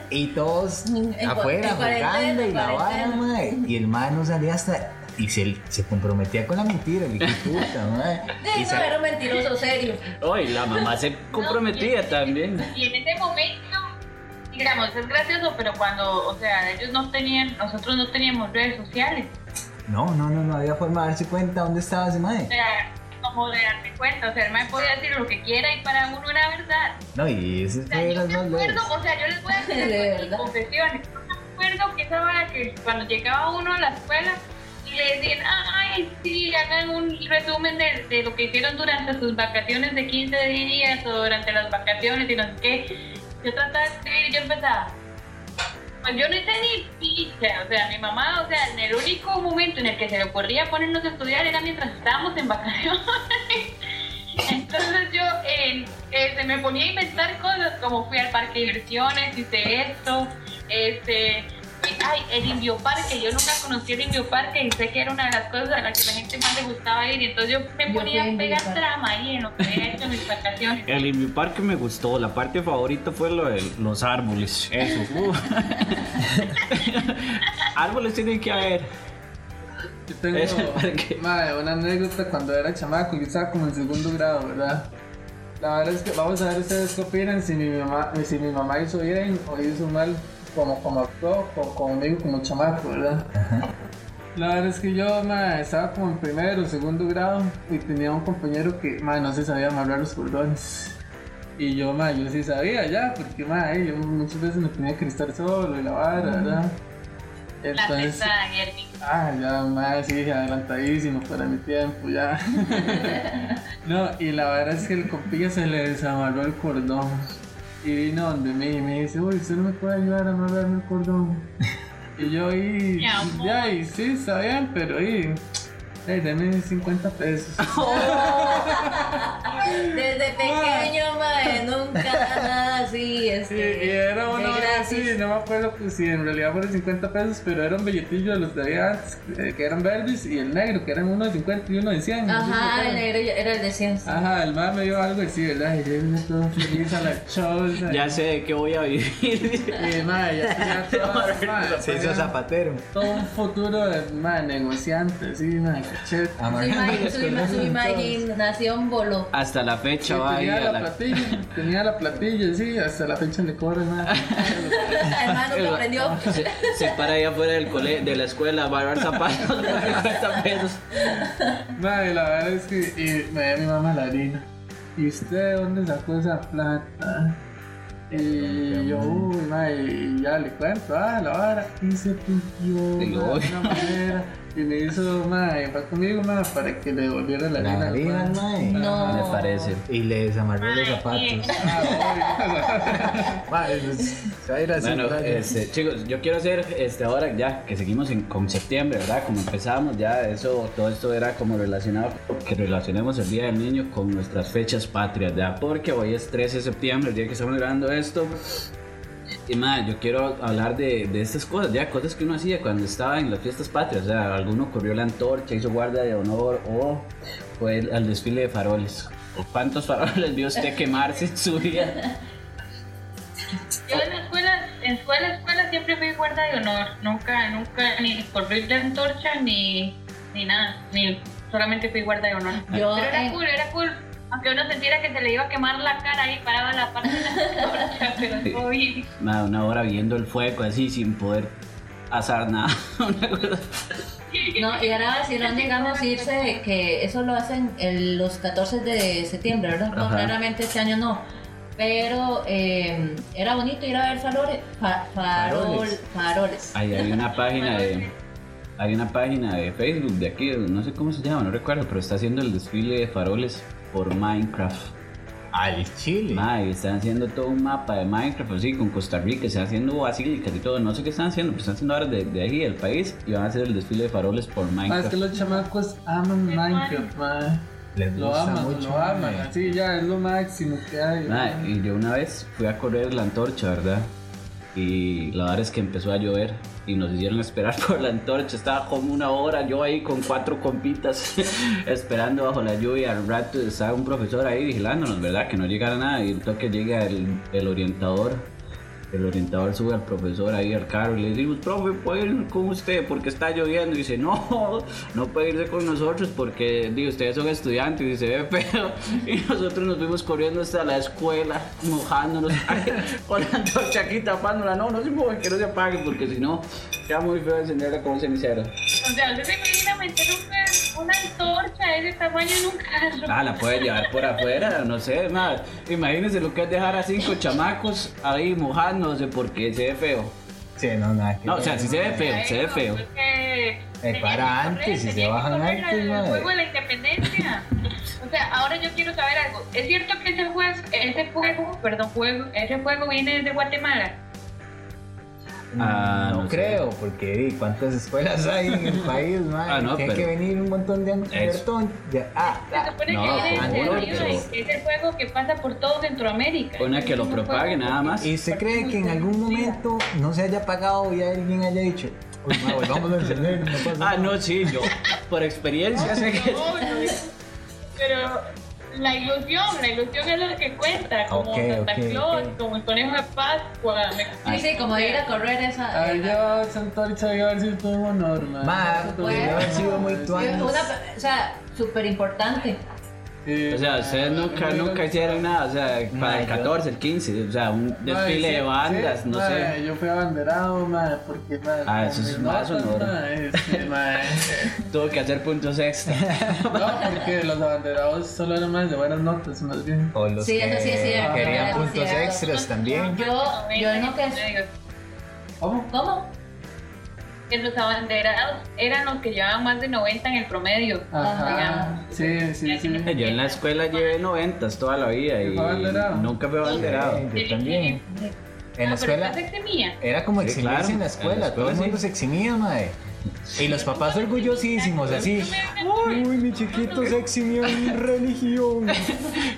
y todos En afuera en jugando y la vara, mae. Y el mae no salía hasta. Y se, se comprometía con la mentira, el de puta, mae. Sí, Y no, era un mentiroso serio. Hoy la mamá se comprometía también. Y en ese momento, digamos, es gracioso, pero cuando, o sea, ellos no tenían, nosotros no teníamos redes sociales. No, no, no, no había forma de darse cuenta dónde estaba ese O mae. sea, de darse cuenta, o sea, el mae podía decir lo que quiera y para uno era verdad. No, y ese O sea, yo me más acuerdo, o sea, yo les voy a De decir confesiones. Yo me acuerdo que esa vara que cuando llegaba uno a la escuela y le decían, ay, sí, hagan un resumen de, de lo que hicieron durante sus vacaciones de 15 días o durante las vacaciones y no sé qué. Yo trataba de escribir y yo empezaba. Pues yo no hice ni picha, o sea, mi mamá, o sea, en el único momento en el que se le ocurría ponernos a estudiar era mientras estábamos en vacaciones. Entonces yo eh, eh, se me ponía a inventar cosas como fui al parque de diversiones, hice esto, este, ay, el Indio Parque, yo nunca conocí el Indio Parque y sé que era una de las cosas a las que la gente más le gustaba ir y entonces yo me Yo ponía a pegar trama ahí en lo que había hecho en mis vacaciones. El Invi Parque me gustó, la parte favorita fue lo de los árboles. Eso. uh. árboles tienen que haber. Yo tengo mae, una anécdota cuando era chamaco, yo estaba como en segundo grado, ¿verdad? La verdad es que vamos a ver ustedes qué opinan si mi mamá, si mi mamá hizo bien o hizo mal como, como actuó o conmigo como chamaco, ¿verdad? La verdad es que yo mae, estaba como en primero o segundo grado y tenía un compañero que mae, no se sabía amarrar los cordones. Y yo, mae, yo sí sabía ya, porque mae, yo muchas veces me tenía que estar solo y la vara, ¿verdad? La pesada, Germi. Ah, ya más sí, adelantadísimo para mi tiempo, ya. no, y la verdad es que el compilla se le desamarró el cordón. Y vino donde mí y me dice, uy, ¿usted no me puede ayudar a amarrarme el cordón? y yo, amor. ya, y sí, está bien, pero, y, hey, dame 50 pesos. Desde pequeño, mae, nunca nada así. Sí, Este, y así, no me acuerdo pues, si en realidad fueron 50 pesos, pero era un billetillo de los de había antes, eh, que eran verdes, y el negro, que eran uno de 50 y uno de 100. no sé Ajá, el negro era el de ciencia. Ajá, el man me dio algo así, ¿verdad? Y yo me todo feliz a la choza. Ya sé de qué voy a vivir. Y madre, ya tenía todo, Se hizo zapatero. todo un futuro de madre, negociante, sí, madre, cachete. Su, imaginación voló. Hasta la Sí, fecha va ahí tenía la la. platilla, tenía la platilla, sí, hasta la fecha le corre, madre. Además, nunca aprendió. Se, se para ahí afuera del cole, de la escuela a barrar zapatos por 50 pesos. Madre, la verdad es que y me dio mi mamá la harina. ¿Y usted dónde sacó esa plata? Y yo, uy, madre, y ya le cuento, ah, la vara, y se pintió Digo, de una manera. Y me hizo, madre, fue conmigo, madre, para que le devolviera la La harina. al mae. No. Me parece. Y le desamarró los zapatos. Ah, Mae, se va a ir así. Bueno, este, chicos, yo quiero hacer este ahora ya que seguimos en, con septiembre, ¿verdad? Como empezamos ya, eso, todo esto era como relacionado, que relacionemos el Día del Niño con nuestras fechas patrias, ¿verdad? Porque hoy es 13 de septiembre, el día que estamos grabando esto. Y más, yo quiero hablar de, de estas cosas, ya cosas que uno hacía cuando estaba en las fiestas patrias. O sea, alguno corrió la antorcha, hizo guardia de honor o fue al desfile de faroles. ¿O ¿Cuántos faroles vio usted quemarse en su vida? Yo en la escuela, en escuela, escuela siempre fui guarda de honor. Nunca, nunca, ni corrí la antorcha, ni, ni nada. Ni solamente fui guarda de honor. Yo, Pero era eh, cool, era cool. Aunque uno sintiera que se le iba a quemar la cara ahí parado en la parte de la pero bien. Nada, una hora viendo el fuego así sin poder hacer nada. Una cosa- No, y ahora si no digamos irse, que eso lo hacen el- los 14 de septiembre, ¿verdad? No, Ajá. claramente este año no. Pero eh, era bonito ir a ver faroles. fa- farol- Faroles. faroles. Ahí hay una página de. Hay una página de Facebook de aquí, no sé cómo se llama, no recuerdo, pero está haciendo el desfile de faroles por Minecraft. Al Chile. Mae, están haciendo todo un mapa de Minecraft así con Costa Rica, están haciendo basílicas y todo, no sé qué están haciendo, pero están haciendo ahora de, de ahí, del país, y van a hacer el desfile de faroles por Minecraft. que los chamacos aman Minecraft, madre. Les Lo gusta aman, mucho. lo aman. Así ya es lo máximo que hay. Mae. y yo una vez fui a correr la antorcha, ¿verdad? Y la verdad es que empezó a llover y nos hicieron esperar por la antorcha. Estaba como una hora yo ahí con cuatro compitas esperando bajo la lluvia. Al rato estaba un profesor ahí vigilándonos, ¿verdad? Que no llegara nada y el toque llega el orientador el orientador sube al profesor ahí al carro y le decimos, profe, ¿puede ir con usted porque está lloviendo? Y dice, no, no puede irse con nosotros porque digo, ustedes son estudiantes y se ve feo. Y nosotros nos fuimos corriendo hasta la escuela, mojándonos, con la antorcha tapándola. No, no se mueve, que no se apague porque si no, queda muy feo encenderla como cenicero. O sea, ¿usted se imagina meter una, antorcha de ese tamaño en un carro? Ah, la puede llevar por afuera, no sé, más. Imagínense lo que es dejar a cinco chamacos ahí mojándose porque se ve feo. Sí, no, nada que No, o sea, si se ve feo, se ve feo. Que tenían para antes, si se bajan antes, el juego de la independencia. O sea, ahora yo quiero saber algo. ¿Es cierto que ese juego, ese juego, perdón, juego, ese juego viene de Guatemala? Ah, no, no sé. creo, porque ¿cuántas escuelas hay en el país, mae? Ah, no, Tiene que venir un montón de. Perdón, ya- ah, Se ah, supone no, que es el juego que pasa por todo Centroamérica. Pone que lo propague juego nada más. ¿Y usted cree que en algún momento no se haya pagado y alguien haya dicho, "Uy, mae, volvamos a encender, no pasa Ah, nada"? no, sí, yo por experiencia sé que. No, no, pero la ilusión, la ilusión es lo que cuenta, como Ok, Santa ok, Claus, ok. como el conejo de Pascua. me- Sí, sí, como ir a correr esa. Ahí esa- llevaba esa antorcha y a ver si tuvo norma. Ma, puede haber sido muy Sí, tuanis. una- o sea, súper importante. O sea, ustedes nunca, nunca hicieron nada, o sea, para el yo- 14, el 15, o sea, un desfile de bandas, no sé. Yo fui abanderado, ma, porque, ma, Ah, eso es más ma, Tuvo que hacer puntos extra. No, porque los abanderados solo eran más de buenas notas, más bien. O los Sí, eso sí cierto, querían puntos extras también. Yo, yo en lo que. ¿Cómo? ¿Cómo? Que los abanderados eran los que llevaban más de 90 en el promedio. Ajá. digamos. Sí, sí, sí. Yo en la escuela llevé 90 toda la vida y nunca fui abanderado. Sí, yo también. En la escuela usted se eximía. era como Sí, eximirse claro, en la en escuela, la todo el escuela mundo sí. se eximía, madre. Y los papás orgullosísimos, así. Uy, mi chiquito se eximió en religión.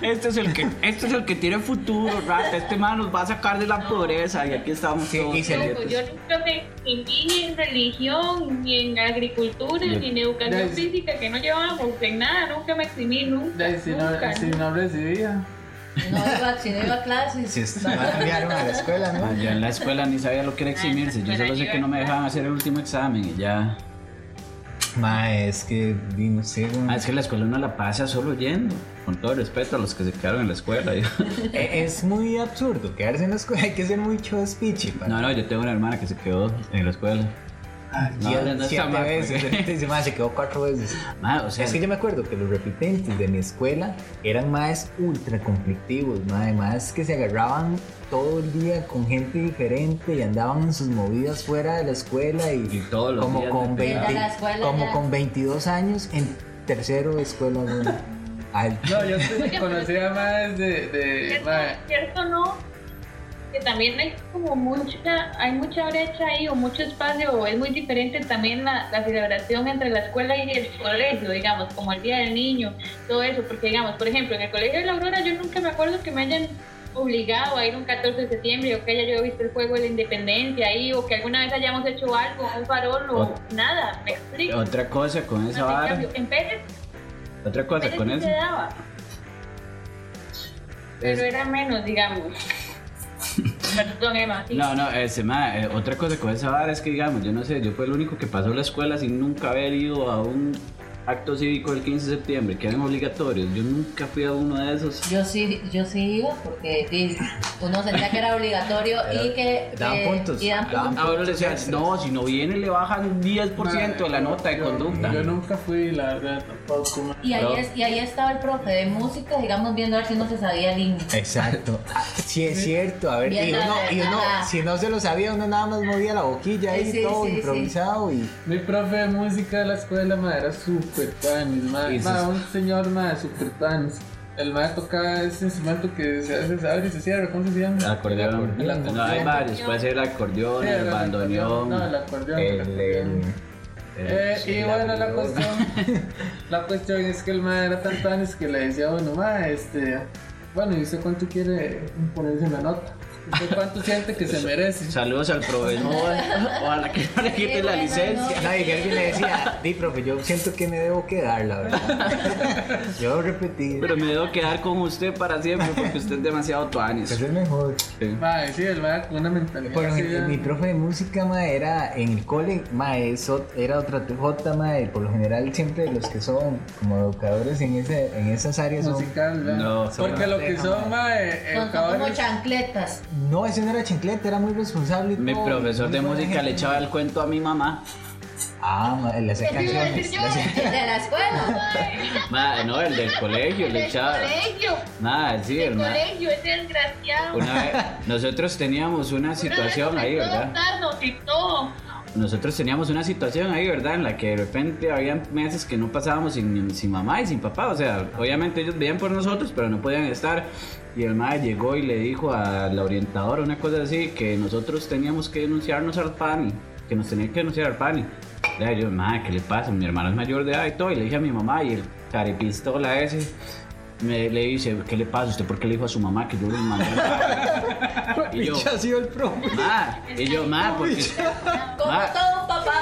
Este es el que, este es el que tiene futuro, rata. Este man nos va a sacar de la pobreza y aquí estamos Sí, todos. y se le- Yo, nunca me eximí en religión, ni en agricultura, ni en educación física, que no llevábamos en nada, nunca me eximí, no, nunca, si no recibía. No iba, si no iba a clases. Si cambiaron a la escuela, Ah, ¿no? yo en la escuela ni sabía lo que era eximirse. Yo solo sé que no me dejaban hacer el último examen y ya. Ma, es que, no sé. Ah, es que la escuela uno la pasa solo yendo. Con todo respeto a los que se quedaron en la escuela. yo- E- Es muy absurdo quedarse en la escuela, hay que ser muy chospichi. para- No, no, yo tengo una hermana que se quedó en la escuela. No, no, siete mal, veces. porque- Dice, "Ma, se quedó cuatro veces. Ma, o sea, Es que yo me acuerdo que los repitentes de mi escuela eran más ultra conflictivos, mae, más que se agarraban todo el día con gente diferente y andaban en sus movidas fuera de la escuela y, Y todos los como días con de 20, la escuela como ya. con 22 años en tercero de escuela. Al- No, yo conocía más de. de ¿Cierto, ma, cierto no? Que también hay como mucha, hay mucha brecha ahí o mucho espacio o es muy diferente también la, la celebración entre la escuela y el colegio, digamos, como el Día del Niño, todo eso, porque digamos, por ejemplo, en el Colegio de la Aurora yo nunca me acuerdo que me hayan obligado a ir un 14 de septiembre o que haya yo visto el juego de la independencia ahí o que alguna vez hayamos hecho algo, un farol o nada, me explico. otra cosa con esa En vara. En Pérez, Otra cosa Pérez con eso. pero era menos, digamos. No, no, ese, ma, eh, otra cosa con esa vara es que, digamos, yo no sé, yo fui el único que pasó la escuela sin nunca haber ido a un acto cívico el 15 de septiembre, que eran obligatorios. Yo nunca fui a uno de esos. Yo sí, yo sí iba porque sí, uno sentía que era obligatorio y que. daban que- puntos, y daban daban puntos. Ahora le decían, no, si no viene le bajan 10% de la nota de yo- conducta. Yo nunca fui, la verdad, tampoco. Y ahí, es- y ahí estaba el profe de música, digamos, viendo a ver si no se sabía el himno. Exacto. Sí, es cierto. A ver, y uno, y uno, si no se lo sabía, uno nada más movía la boquilla ahí, Sí, sí, todo sí, sí. improvisado y. Mi profe de música de la escuela, ma, era súper panis, ma. Un señor, ma, súper panis. El ma tocaba ese instrumento que se hace, se abre y se cierra, ¿cómo se llama? Acordeón. El acordeón. No, hay varios. Puede ser el acordeón, Sí, el bandoneón. No, el acordeón. el El, Eh, sí, y bueno, la cuestión, la cuestión es que el ma era tan panis que le decía, bueno, ma, este, bueno, ¿y usted cuánto quiere ponerse en la nota? ¿Usted cuánto siente que se merece? Saludos al profesor. Ojalá que no le quiten la licencia. No, y que alguien le decía, di, profe, yo siento que me debo quedar, la verdad. Yo repetí. Pero me debo quedar con usted para siempre porque usted es demasiado tuanis. Eso es mejor. Sí. Mae, sí, el mae con una mentalidad. Así, mi profe de música, ma, era en el cole, ma, eso era otra TJ, ma, y por lo general siempre los que son como educadores en, ese, en esas áreas son... musical, ¿verdad? No, Porque lo que son, mae, Son, son como chancletas. No, ese no era chancleta, era muy responsable. y Mi todo, profesor muy de buena música gente. le echaba el cuento a mi mamá. Ah, le hacía Eso iba a canciones. decir yo. le hacía- De la escuela. Ma, no, el del colegio En le el echaba. colegio, Nada, sí, el hermano. colegio, ese desgraciado. Una vez, nosotros teníamos una situación ahí, ¿verdad? Darnos y todo. Nosotros teníamos una situación ahí, ¿verdad? En la que de repente habían meses que no pasábamos sin, sin mamá y sin papá. O sea, obviamente ellos veían por nosotros, pero no podían estar. Y el madre llegó y le dijo a la orientadora una cosa así, que nosotros teníamos que denunciarnos al PANI, que nos tenían que denunciar al PANI. Ya, yo, madre, ¿qué le pasa? Mi hermano es mayor de edad y todo. Y le dije a mi mamá y el caripistola ese me, le dice, ¿qué le pasa? ¿Usted por qué le dijo a su mamá que yo le mandé? Y yo, ha sido el profe. ma, y yo, ma, porque... Como Ma, todo un papá.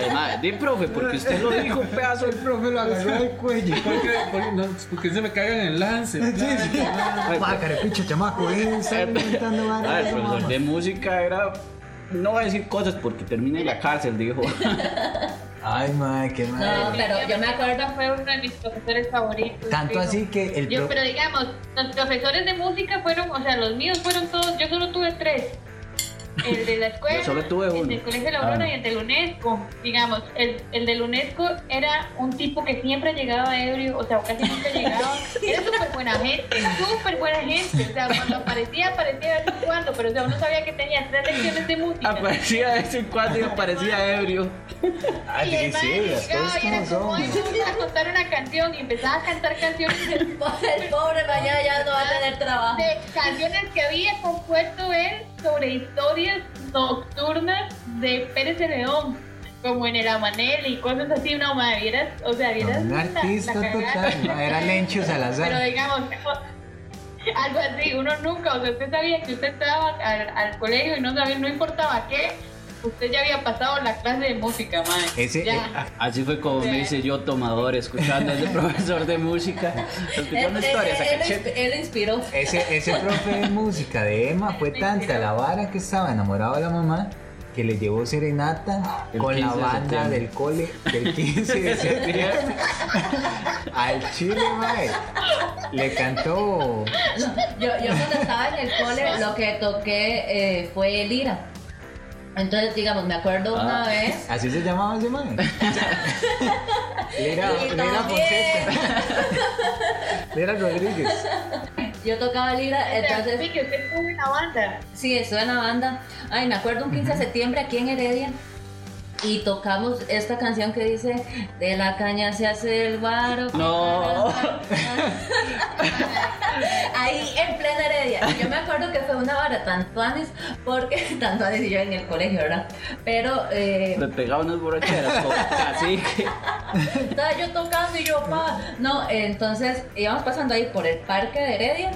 eh, ma, di profe, porque usted lo dijo, pedazo El profe lo agarró del cuello. ¿Por qué, por qué no, por qué se me cagan en el lance? Sí, sí. Ma, carepicho, chamaco, eh, está inventando Ah, el varas, profesor mamá. de música era. No voy a decir cosas porque termina en la cárcel, dijo. Ay, ma, qué No, madre. pero yo me acuerdo. fue uno de mis profesores favoritos. Tanto así que el Yo, pro- pero digamos, los profesores de música fueron, o sea, los míos fueron todos, yo solo tuve tres. El de la escuela, Yo solo tuve uno. el del colegio de la Aurora Ah. y el del UNESCO. Digamos, el, el del UNESCO era un tipo que siempre llegaba ebrio, o sea, casi nunca llegaba. Era súper buena gente, súper buena gente. O sea, cuando aparecía, aparecía cuando, pero o sea, uno sabía que tenía tres lecciones de música. Aparecía de vez en cuando y aparecía ebrio. Ah, y sí, el llegaba cosas y era como. "Ay, vamos a contar una canción y empezaba a cantar canciones El pobre mañana ya no va a tener trabajo. de canciones que había compuesto él sobre historias nocturnas de Pérez de León, como en el Amanel y cosas así, no madre, vieras, o sea, vieras Un la- artista la cagada. total, ma, era Lencho Pero Salazar. digamos, algo así, uno nunca, o sea, usted sabía que usted entraba al, al colegio y no sabía, no importaba qué, usted ya había pasado la clase de música, madre. Ese, ya. eh, Así fue como me hice yo tomador, escuchando a ese profesor de música. Escuchando Él, historias a él- él- cachete. él inspiró. ese, ese profe de música de Emma fue tanta la vara que estaba enamorado de la mamá que le llevó serenata El con la 15 de banda del cole del 15 de septiembre al chile, mae. Le cantó. Yo, yo cuando estaba en el cole, lo que toqué eh, fue lira. Entonces, digamos, me acuerdo una Ah. vez. Así se llamaba ese mae. Lira, Lira. Fonseca. Lira Rodríguez. Yo tocaba lira, sea, entonces. sí, que usted estuvo en la banda. Sí, estuve en la banda. Ay, me acuerdo un 15 de septiembre aquí en Heredia. Y tocamos esta canción que dice De la caña se hace el guaro. No. Ahí en plena Heredia. Yo me acuerdo que fue una vara tan tuanis, porque tanto y yo en el colegio, ¿verdad? Pero eh, Me pegaba unas borracheras, así que. estaba yo tocando y yo, pa. No, entonces íbamos pasando ahí por el parque de Heredia.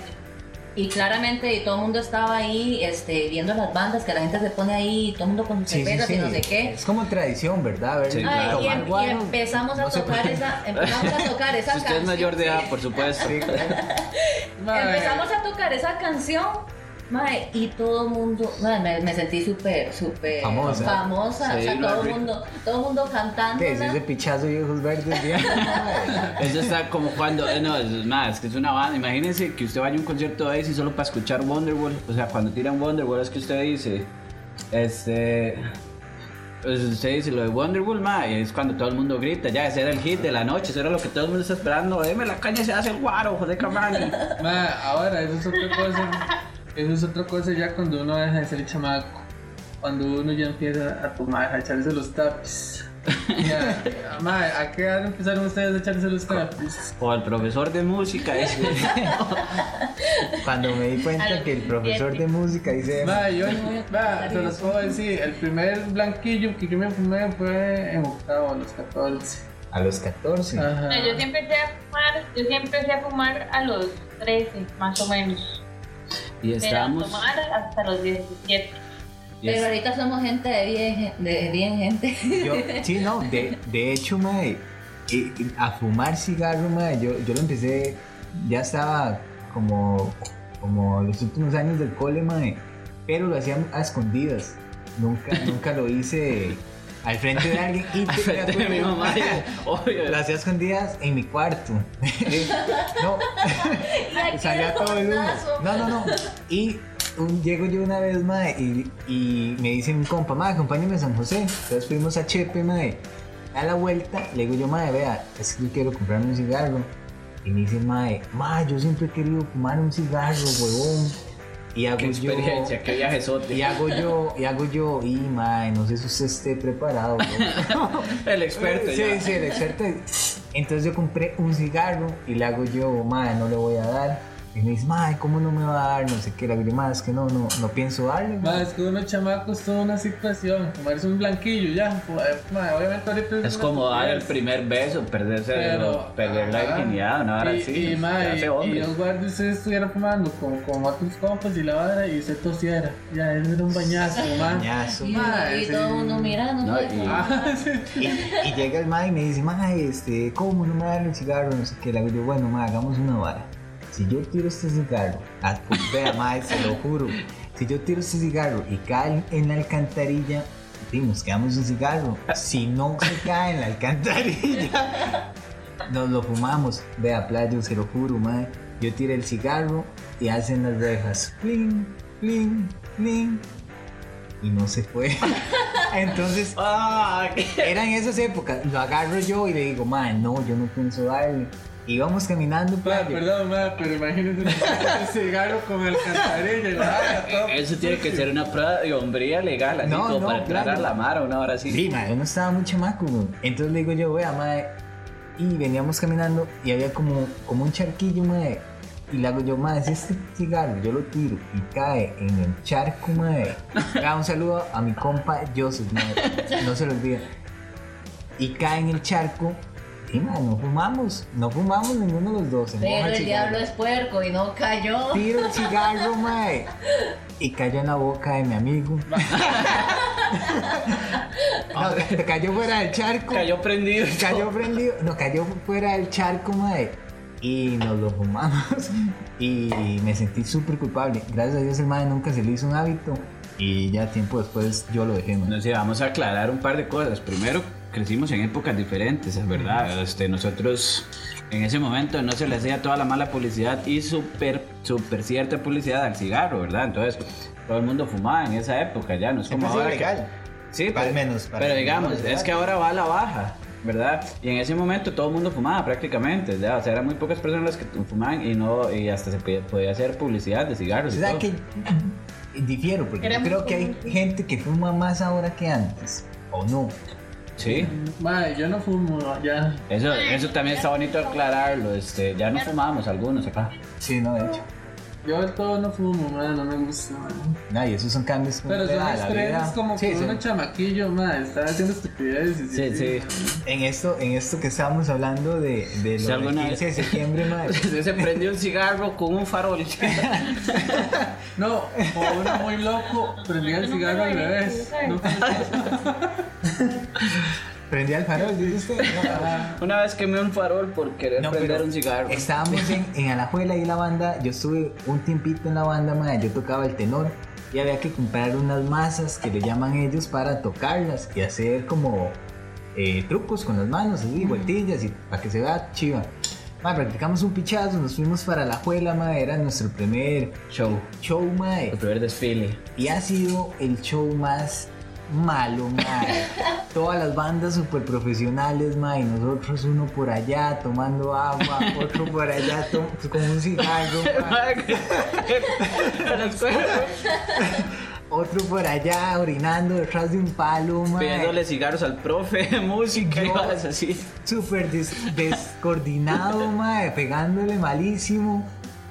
Y claramente y todo el mundo estaba ahí este, viendo las bandas, que la gente se pone ahí, todo el mundo con sus Sí, cervezas sí. y no sé qué. Es como tradición, ¿verdad? Ver, Sí, Ay, claro. y, em- empezamos a no tocar puede. esa, empezamos a tocar esa Si usted es canción. mayor de edad, por supuesto. Sí, claro. Mae, Empezamos a tocar esa canción. Mae, y todo el mundo, mae, me, me sentí súper, súper Famosa. famosa, o Sí, sea, no, todo el mundo, todo el mundo cantando. ¿Qué es ese pichazo de ojos verdes? Eso está como cuando, eh, no, es más, es que es una banda. Imagínense que usted vaya a un concierto de Ace y solo para escuchar Wonderwall. O sea, cuando tiran Wonderwall es que usted dice, este. Pues usted dice lo de Wonderwall, ma, y es cuando todo el mundo grita, ya, ese era el hit de la noche, eso era lo que todo el mundo está esperando. Deme la caña, se hace el guaro, joder, camani. mae, ahora, eso es otra cosa. Eso es otra cosa ya cuando uno deja de ser chamaco. Cuando uno ya empieza a tomar, a echarse los tapis. Ya, mae, ¿a qué edad empezaron ustedes a echarse los tapis? O al profesor de música, dice. Cuando me di cuenta que el profesor de música dice. Mae, yo, se los puedo decir, el primer blanquillo que yo me fumé fue en octavo, a los 14. A los 14. Ajá. No, yo siempre empecé a fumar, yo siempre empecé a fumar a los 13, más o menos. Y estamos. tomar hasta los 17. y es- Pero ahorita somos gente de bien, de bien gente. Yo, sí, no, de, de hecho, mae, y- y a fumar cigarro, mae, yo, yo lo empecé, ya estaba como, como los últimos años del cole, mae, pero lo hacía a escondidas. Nunca, nunca lo hice al frente de alguien. Y Al frente de mi mamá, obvio. Lo hacía escondidas en mi cuarto. no, salía todo el humo. No, no, no. Y un- llego yo una vez, mae, y, y me dice mi compa, mae, acompáñame a San José. Entonces fuimos a Chepe, mae. A la vuelta, le digo yo, mae, vea, es que yo quiero comprarme un cigarro. Y me dice, mae, mae, yo siempre he querido fumar un cigarro, huevón. Y hago Qué yo. experiencia, qué viajesote. Y hago yo, y hago yo, y mae, no sé si usted esté preparado. ¿no? El experto, Sí, ya. sí, el experto. Entonces yo compré un cigarro y le hago yo, madre, no le voy a dar. Y me dice, madre, ¿cómo no me va a dar? No sé qué, la más es que no, no, no pienso darle. Ma, es que uno chamaco es toda una situación. Fumarse un blanquillo ya. Ma, obviamente ahorita Es una como dar el primer beso, perderse, Pero, perder la virginidad, una hora y, así. Y, ma, se y, hace y hombre. los guardias ustedes estuvieran fumando con, con otros compas y la vara y se tosiera. Ya, eso era un bañazo, man. Bañazo. Y, Ma, y todo el mundo mirando. No, y- Ah, sí. Y, y llega el mae y me dice, mae, este, ¿cómo no me va a dar el cigarro? No sé qué. Le digo yo, bueno, mae, hagamos una vara. Si yo tiro este cigarro, ah, pues, vea, mae, se lo juro. Si yo tiro este cigarro y cae en la alcantarilla, nos quedamos sin cigarro. Si no se cae en la alcantarilla, nos lo fumamos. Vea, playo, se lo juro, mae. Yo tiré el cigarro y hacen las rejas. Pling, pling, pling. Y no se fue. Entonces, eran esas épocas. Lo agarro yo y le digo, man, no, yo no pienso darle. Íbamos caminando, Ma, playo. perdón, ma, pero imagínense un cigarro con alcantarilla y la vara, todo. Eso tiene que ser una prueba de hombría legal, así No, como no, para entrar claro. a la mar una hora así. Sí, madre, uno estaba muy chamaco. Entonces le digo yo, vea, madre. Y veníamos caminando y había como, como un charquillo, madre. Y le hago yo, madre, si este cigarro yo lo tiro y cae en el charco, madre. Haga un saludo a mi compa Joseph, madre. No se lo olvida. Y cae en el charco. Madre, no fumamos. No fumamos ninguno de los dos. se Pero el diablo es puerco y no cayó. Tiro el cigarro, mae. Y cayó en la boca de mi amigo. No, te cayó fuera del charco. Cayó prendido. Cayó prendido. No, cayó fuera del charco, mae. Y nos lo fumamos. Y me sentí súper culpable. Gracias a Dios el mae nunca se le hizo un hábito. Y ya tiempo después yo lo dejé, mae. No sé, vamos a aclarar un par de cosas. Primero, crecimos en épocas diferentes, es verdad. Este, nosotros en ese momento no se le hacía toda la mala publicidad y súper, súper cierta publicidad al cigarro, ¿verdad? Entonces, todo el mundo fumaba en esa época, ya no es como ahora. que- legal. Sí, Al pero, menos para pero digamos, es que ahora va a la baja, ¿verdad? Y en ese momento todo el mundo fumaba prácticamente, ¿ya? O sea, eran muy pocas personas las que fumaban y no y hasta se podía, hacer publicidad de cigarros. y O sea todo. que difiero, porque Era yo creo que hay gente que fuma más ahora que antes. ¿O no? Sí. Ma, yo no fumo ya. Eso, eso también está bonito aclararlo. Este, ya no fumábamos algunos acá. Sí, no, de hecho. Yo del todo no fumo, no me gusta, ma. No, y esos son cambios como Pero son la vida. como Sí, que sí. uno chamaquillo, ma, está haciendo estupideces. y Sí, sí. En esto, en esto que estábamos hablando de, de Si lo del alguna 15 de septiembre, madre. Se prendió un cigarro con un farol. No, o uno muy loco, prendía el cigarro al revés. No, Prendí al farol, dice usted. No, Una vez quemé un farol por querer No, prender un cigarro. Estábamos en, en Alajuela y la banda, yo estuve un tiempito en la banda, madre, yo tocaba el tenor y había que comprar unas masas que le llaman ellos para tocarlas y hacer como eh, trucos con las manos, así, vueltillas y para que se vea chiva. Madre, practicamos un pichazo, nos fuimos para la juela, madre, era nuestro primer Show. show, madre. El primer desfile. Y ha sido el show más malo, mae. Todas las bandas super profesionales, mae. Nosotros uno por allá tomando agua, otro por allá to- con un cigarro. Otro por allá orinando detrás de un palo, mae. Pidiéndole cigarros al profe música y Yo- cosas así. Súper des- descoordinado, mae. Pegándole malísimo.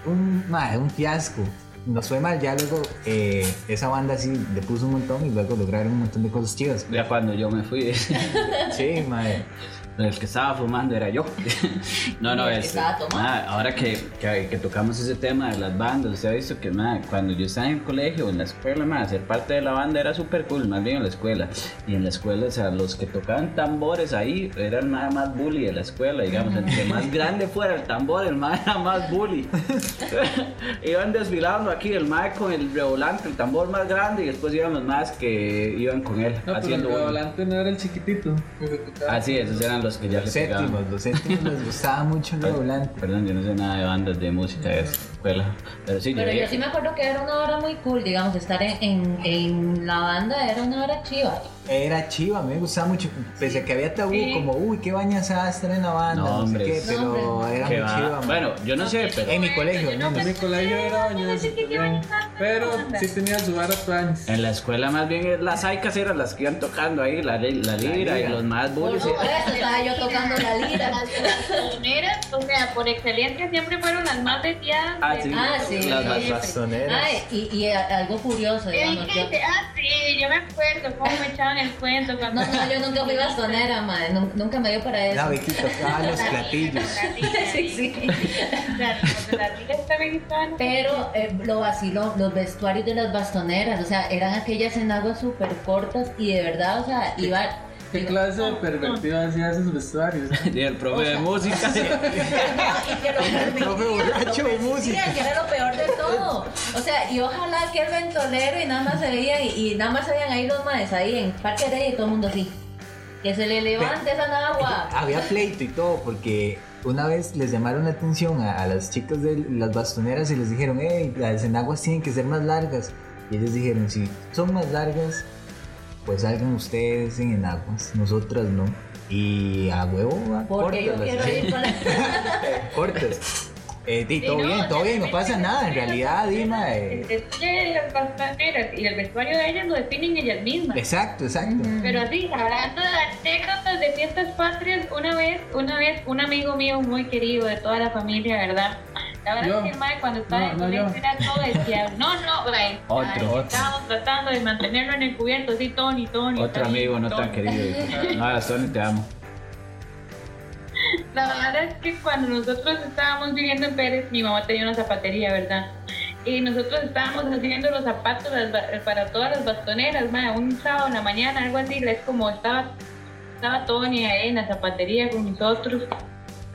Un, mae, un fiasco. Nos fue mal, ya luego eh, esa banda sí le puso un montón y luego lograron un montón de cosas chivas. Ya cuando yo me fui. Sí, mae. El que estaba fumando era yo. no, no, que este, ahora que, que, que tocamos ese tema de las bandas, usted ha visto que ma, cuando yo estaba en el colegio, en la escuela, ma, ser parte de la banda era súper cool, más bien en la escuela. Y en la escuela, o sea, los que tocaban tambores ahí eran nada más bully de la escuela, digamos. Entre más grande fuera el tambor, el ma era más bully. iban desfilando aquí, el ma con el revolante, el tambor más grande, y después iban los más que iban con él, No, pero el haciendo bullying. volante no era el chiquitito. que se tocaba. Ah, sí, esos eran los que ya Los pegaban. séptimos, los séptimos les gustaba mucho el revolante. Perdón, yo no sé nada de bandas de música de Pero sí, Pero yo, yo sí me acuerdo que era una hora muy cool, digamos, estar en, en, en la banda era una hora chiva. Era chiva, me gustaba mucho. Pese a que había tabú, Sí. como, uy, qué bañas a estar en la banda, No, no, hombre. sé qué, No, pero era muy va- chiva. man. Bueno, yo no sé, pero En mi colegio, no, En mi colegio era. Pero sí tenía su vara tuanis. en la escuela más bien las aicas eran las que iban tocando ahí, la, la lira y lira. los más Por bullies. supuesto, estaba yo tocando la lira. Las bastoneras, o sea, por excelencia siempre fueron las más deseadas. Ah, sí, Ah, sí. las. Ay, y, y a- algo curioso, Eh, digamos. ¿qué Yo? Ah, sí, yo me acuerdo cómo me echaban el cuento cuando... no, no, yo nunca fui bastonera, madre. nun- Nunca me dio para eso. La Vicky tocaba los platillos. Sí, sí. Pero eh, lo vaciló, los vestuarios de las bastoneras, o sea, eran aquellas enaguas súper cortas y de verdad, o sea, iba. ¿Qué clase de pervertido hacía esos vestuarios? Y el profe de música. y que lo profe borracho de música. que era lo peor de todo. O sea, y ojalá que el ventolero y nada más se veían, y, y nada más se veían ahí los manes ahí en Parque Heredia y todo el mundo así. Que se le levante esa agua. Había pleito y todo, porque una vez les llamaron la atención a, a las chicas de las bastoneras y les dijeron, hey, las enaguas tienen que ser más largas. Y ellos dijeron, si son más largas, pues salgan ustedes en enaguas, nosotras no. Y a huevo, va, Porque yo quiero así. ir cortas. Eh, di, todo no, bien, todo bien, no pasa nada, en realidad, Dima. El eh, de las bastoneras y el vestuario de ellas lo definen ellas mismas. exacto, exacto. Pero sí, hablando de anécdotas de fiestas patrias, una vez, una vez, un amigo mío muy querido de toda la familia, ¿verdad? La verdad Yo. es que el mae cuando estaba No, en el no, colegio yo. era todo decía, no, no, mae, Otro, otro. Estábamos tratando de mantenerlo en el cubierto, así, Tony, Tony. Otro Tony, amigo no tan Tony. querido. No, Tony, te amo. La verdad es que cuando nosotros estábamos viviendo en Pérez, mi mamá tenía una zapatería, ¿verdad? Y nosotros estábamos haciendo los zapatos para todas las bastoneras, mae, un sábado en la mañana, algo así, es como estaba, estaba Tony ahí en la zapatería con nosotros.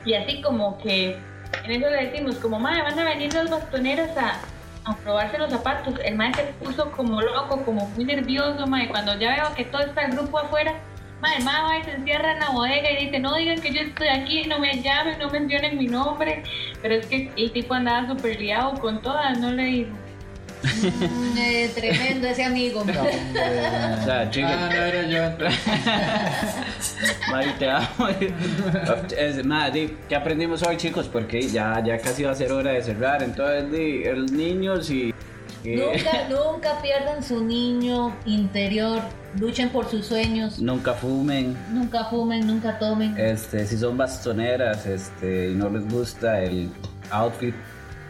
Y así como que en eso le decimos, como, mae, van a venir las bastoneras a, probarse los zapatos. El mae se puso como loco, como muy nervioso, mae. Cuando ya veo que todo está el grupo afuera, mae, el va y se encierra en la bodega y dice, no digan que yo estoy aquí, no me llamen, no mencionen mi nombre. Pero es que el tipo andaba súper liado con todas, no le digo. Mm, eh, tremendo ese amigo. O sea, chico, Ah, no era yo. Mari, te amo. Es, ¿Qué aprendimos hoy, chicos? Porque ya, ya casi va a ser hora de cerrar. Entonces, di, los niños y. y- Nunca, nunca pierdan su niño interior. Luchen por sus sueños. Nunca fumen. Nunca fumen, nunca tomen. Este, si son bastoneras este, y no les gusta el outfit,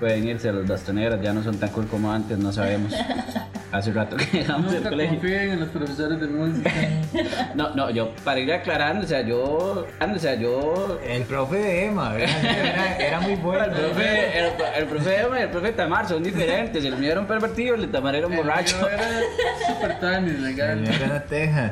pueden irse a las bastoneras. Ya no son tan cool como antes, no sabemos. Hace rato que dejamos el colegio. confíen en los profesores de música. No, no, yo para ir aclarando, o sea, yo. O sea, yo. El profe de Emma, ¿verdad? Era, era muy bueno. El profe, el, el profe Emma y el profe Tamar son diferentes. El mío era un pervertido, el de Tamar era un borracho. Yo era super tanis, legal. Era la teja.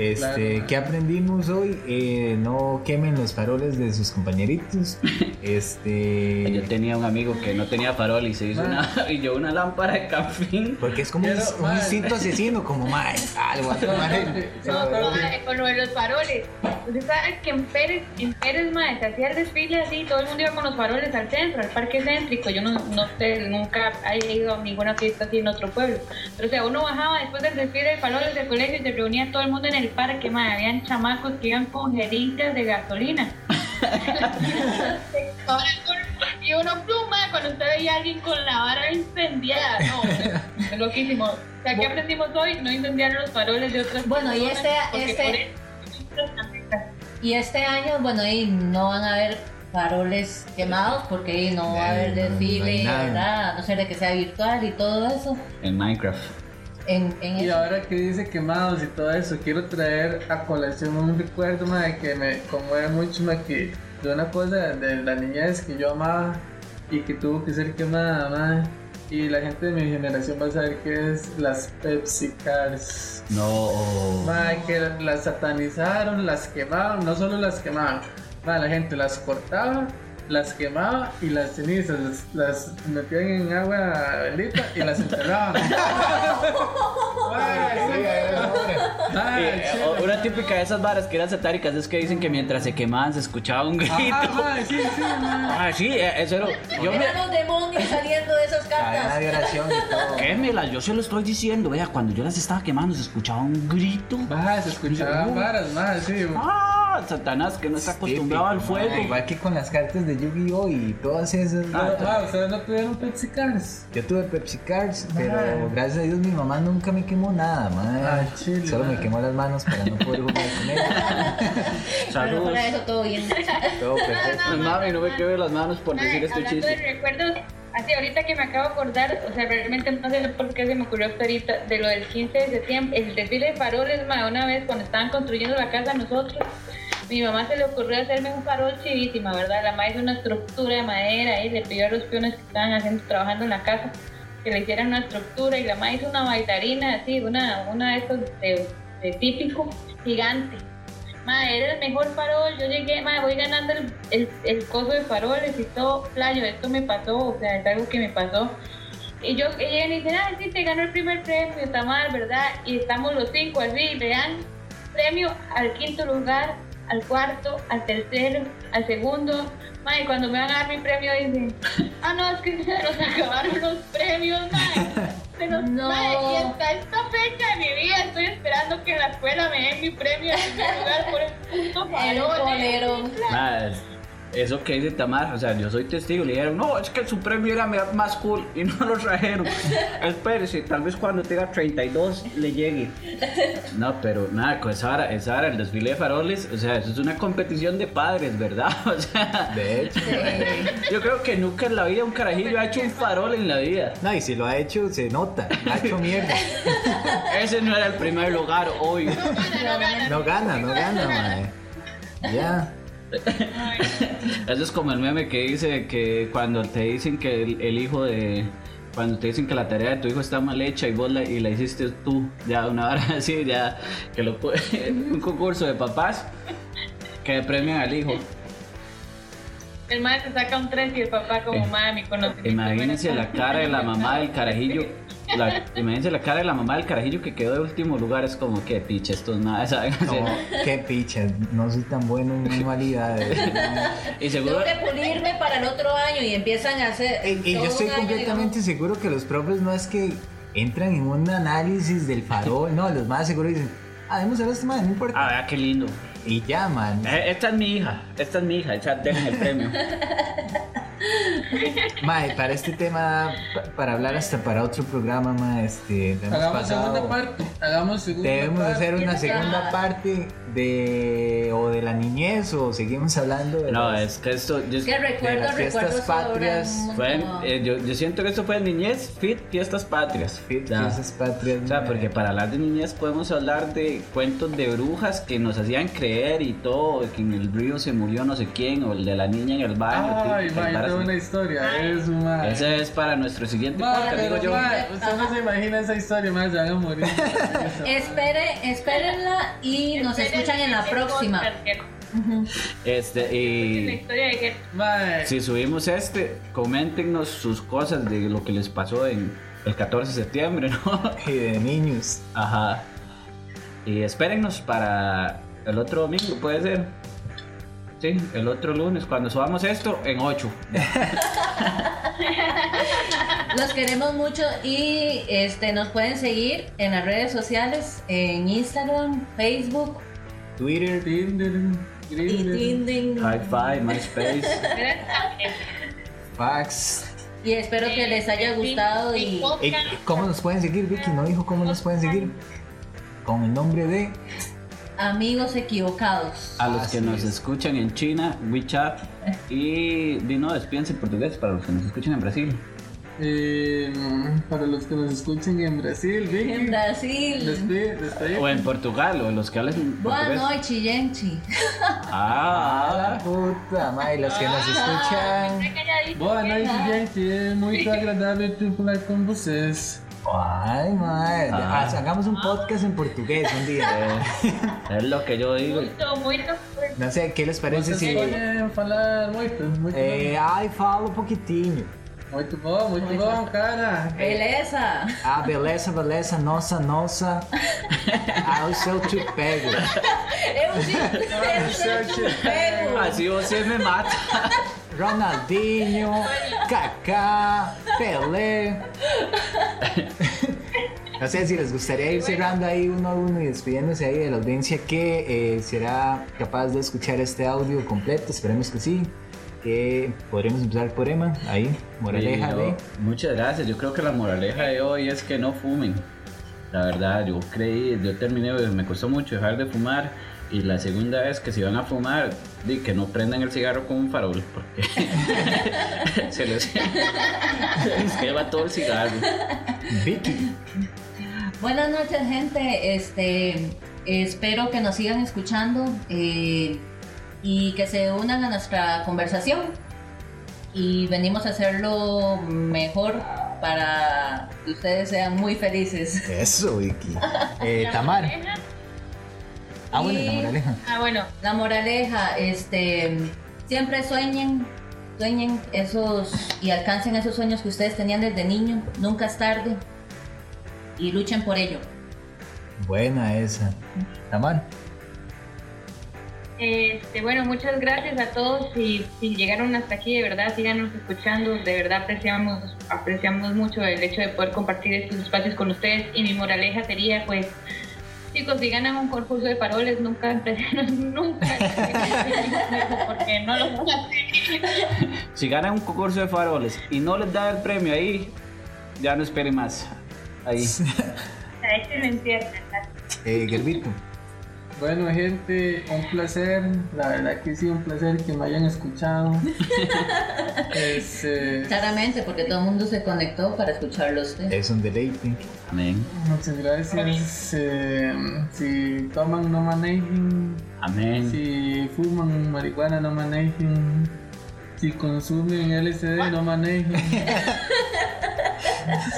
Este, Claro. ¿qué aprendimos hoy? Eh, no quemen los faroles de sus compañeritos. Este, Yo tenía un amigo que no tenía farol y se hizo una. Y yo una lámpara de campín. porque es como un, Pero, un instinto asesino, como más algo a tomar el- No, no, mae, con lo de los faroles. Usted sabe que en Pérez, en Pérez, mae, se hacía el desfile así, todo el mundo iba con los faroles al centro, al parque céntrico. Yo no, no sé, nunca he ido a ninguna fiesta así en otro pueblo. Pero o sea, uno bajaba después del desfile de faroles del colegio y se reunía todo el mundo en el parque, mae. Habían chamacos que iban con jeringas de gasolina. Y uno pluma cuando usted veía a alguien con la vara incendiada. No, es loquísimo. O sea, ¿qué aprendimos hoy? No incendiar los faroles de otras Bueno, y personas, este- este- Y este año, bueno, ahí no van a haber faroles quemados porque ahí no va a haber No, no desfile, nada. ¿verdad? A no ser de que sea virtual y todo eso. En Minecraft. En, en Y eso. ahora que dice quemados y todo eso, quiero traer a colación un recuerdo mae, que me conmueve mucho mae, que de una cosa de la niñez que yo amaba y que tuvo que ser quemada. Y la gente de mi generación va a saber qué es las Pepsi Cars. No. Mae, que las satanizaron, las quemaban, no solo las quemaban, la gente las cortaba, las quemaba y las cenizas las, las metían en agua bendita y las enterraban. Sí, Eh, sí, una típica de esas varas que eran satáricas es que dicen que mientras se quemaban se escuchaba un grito. Mae, sí, sí. Ah, sí, eh, eso era. Yo me. Eran los demonios saliendo de esas cartas. de oración y todo. Quémela, yo se lo estoy diciendo. Vea, cuando yo las estaba quemando se escuchaba un grito. Mae, se escuchaban varas, mae, sí. Ah, Satanás que no está acostumbrado al fuego. Igual que con las cartas de Yu-Gi-Oh! y todas esas. Ah, Pero, mae, ustedes no tuvieron Pepsi Cars. Yo tuve Pepsi Cards, pero gracias a Dios mi mamá nunca me quemó nada, mae. Ah, chile, Solo me mae. quemó las manos para no poder jugar con ella. Pero Saludos. de eso todo bien. Todo perfecto. Pues, mami, no me quede las manos por Mae, decir este hablando chiste. de recuerdos, así ahorita que me acabo de acordar, o sea, realmente no sé por qué se me ocurrió hasta ahorita, de lo del 15 de septiembre, el desfile de faroles, mae, una vez cuando estaban construyendo la casa nosotros, mi mamá se le ocurrió hacerme un farol chivísima, ¿verdad? La madre hizo una estructura de madera y le pidió a los peones que estaban haciendo, trabajando en la casa que le hicieran una estructura y la madre hizo una bailarina así, una, una de esos de, de típico, gigante. Madre, era el mejor farol. Yo llegué, madre, voy ganando el, el, el coso de faroles y todo. Playo, esto me pasó, o sea, es algo que me pasó. Y yo, ella me ah, sí, te ganó el primer premio, Tamar, ¿verdad? Y estamos los cinco así, le dan premio al quinto lugar, al cuarto, al tercero, al segundo. Madre, cuando me van a dar mi premio dicen, ah, no, es que se nos acabaron los premios, madre. Se nos, No. madre, y hasta esta fecha de mi vida estoy esperando que en la escuela me den mi premio en primer lugar por el puto El bolero. Nada, eso que dice Tamar, o sea, yo soy testigo. Le dijeron, no, es que su premio era más cool y no lo trajeron. Espérese, tal vez cuando tenga 32 le llegue. No, pero nada, con esa hora, esa hora, el desfile de faroles, o sea, eso es una competición de padres, ¿verdad? O sea, De hecho. yo creo que nunca en la vida un carajillo ha hecho un farol en la vida. No, y si lo ha hecho, se nota. Ha hecho mierda. Ese no era el primer lugar hoy. No gana, no gana, mae. Ya. Eso es como el meme que dice que cuando te dicen que el, el hijo de. Cuando te dicen que la tarea de tu hijo está mal hecha y vos la, y la hiciste tú, ya una hora así, ya que lo pu- un concurso de papás que premian al hijo. El madre se saca un 3 y el papá como Eh, mami conocimiento. Imagínense la cara de la mamá del carajillo. La, imagínense la cara de la mamá del carajillo que quedó de último lugar. Es como que picha, estos madres, ¿saben? Como, qué picha, no soy tan bueno en manualidades. y seguro. Tengo que pulirme para el otro año y empiezan a hacer. Y, y yo estoy completamente seguro que los profes no es que entran en un análisis del farol, no, los más seguro dicen, ah, debemos hacer esto, man, no importa. Ah, qué lindo. Y ya, man. Eh, Esta es mi hija, esta es mi hija, esa dejen el premio. Mae, para este tema, pa- para hablar hasta para otro programa, mae, este, Hagamos pasado- segunda parte. Hagamos segunda Debemos parte. hacer una segunda parte de o de la niñez o seguimos hablando de No, las- es que esto. yo- de recuerdo, las fiestas patrias, Fue eh, yo, yo siento que esto fue niñez, fit, fiestas patrias. Fit- Ya. fiestas patrias. O sea, porque para hablar de niñez podemos hablar de cuentos de brujas que nos hacían creer y todo, que en el río se murió no sé quién, o el de la niña en el baño. Ay, que- ma, yo varas tengo así. una historia. Es ma. Ese es para nuestro siguiente Ma, podcast, digo yo. usted no se imagina esa historia, ma, ya a morir. Espere, espérenla y nos escuchan en la próxima. Este, La y historia de que Ma, si subimos este, coméntenos sus cosas de lo que les pasó en el 14 de septiembre, ¿no? Y de niños. Ajá. Y espérennos para el otro domingo, puede ser. Sí, el otro lunes, cuando subamos esto, en 8. Los queremos mucho y este nos pueden seguir en las redes sociales, en Instagram, Facebook Twitter. Tinder. Hi-Fi, MySpace. Fax. Y espero que les haya gustado y Ey, ¿Cómo nos pueden seguir, Vicky? ¿No dijo cómo nos pueden seguir? Con el nombre de amigos equivocados. A los Así que nos es. escuchan en China, WeChat. Y di no, despídense en portugués para los que nos escuchan en Brasil. Eh, para los que nos escuchen en Brasil, Vicky. En Brasil. Despide, despide. O en Portugal, o en los que hablan Boa portugués. noite, gente. Ah, Puta, mae, los que nos escuchan. Boa noite, gente. É muito agradável falar com vocês. Ay, mae. Ah. Haz- Hagamos un podcast en portugués un día. es lo que yo digo. Muito, muito. No sé, ¿qué les parece si. falar muito, muito Eh, ay, falo um bom. Muito bom, muito bom, cara. Beleza. Ah, beleza, beleza, nossa, nossa. Ah, o seu te pego. Eu te, eu te pego. Así você me mata. Ronaldinho, Kaká, Pelé. No sé si les gustaría ir cerrando ahí uno a uno y despidiéndose ahí de la audiencia que eh, será capaz de escuchar este audio completo. Esperemos que sí. Que podremos empezar por Emma. Ahí, moraleja de. Muchas gracias. Yo creo que la moraleja de hoy es que no fumen. La verdad, yo creí, yo terminé, me costó mucho dejar de fumar. Y la segunda es que si van a fumar, di que no prendan el cigarro con un farol, porque se les, se les todo el cigarro. Vicky. Buenas noches, gente. Este, espero que nos sigan escuchando eh, y que se unan a nuestra conversación. Y venimos a hacerlo mejor para que ustedes sean muy felices. Eso, Vicky. Eh, Tamar. Ah, bueno, la moraleja. Ah, bueno. La moraleja, este, siempre sueñen, sueñen esos y alcancen esos sueños que ustedes tenían desde niño. Nunca es tarde y luchen por ello. Buena esa. Tamar. Este, bueno, muchas gracias a todos y si llegaron hasta aquí, de verdad, síganos escuchando, de verdad apreciamos, apreciamos mucho el hecho de poder compartir estos espacios con ustedes y mi moraleja sería pues chicos, si ganan un concurso de paroles, nunca empresen, nunca porque no lo van a hacer. Si ganan un concurso de faroles y no les da el premio ahí, ya no esperen más. Ahí. Excelente. Eh, Gerbito. Bueno, gente, un placer. La verdad que sí, un placer que me hayan escuchado. Es, eh, Claramente, porque todo el mundo se conectó para escucharlo usted. Es un deleite. Amén. muchas gracias. Eh, si toman, no manejen. Amén. Si fuman marihuana, no manejen. Si consumen LSD, no manejen.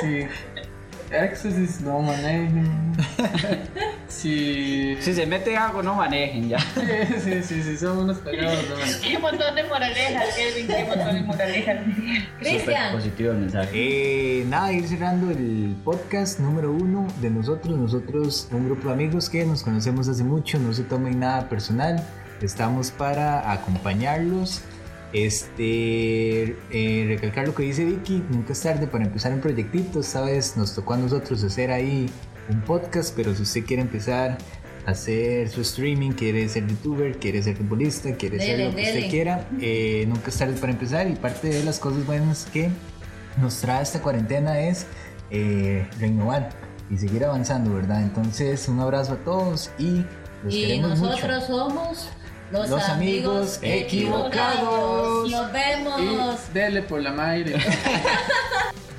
Si éxtasis, no manejen. Si. Si se mete algo, no manejen ya. Sí, sí, sí, sí, son unos pegados, no. Qué montón de moralejas, Kevin, qué montón de moralejas. Cristian, positivo el mensaje. Eh, nada, ir cerrando el podcast número uno de nosotros. Nosotros, un grupo de amigos que nos conocemos hace mucho, no se tomen nada personal. Estamos para acompañarlos. Este, eh, recalcar lo que dice Vicky, nunca es tarde para empezar un proyectito. Vez nos tocó a nosotros hacer ahí un podcast, pero si usted quiere empezar a hacer su streaming, quiere ser youtuber, quiere ser futbolista, quiere ser lo que usted quiera, eh, nunca es tarde para empezar. Y parte de las cosas buenas que nos trae esta cuarentena es eh, renovar y seguir avanzando, ¿verdad? Entonces, un abrazo a todos y los y queremos nosotros mucho. somos los, Los amigos equivocados. Nos vemos. Y dele por la madre.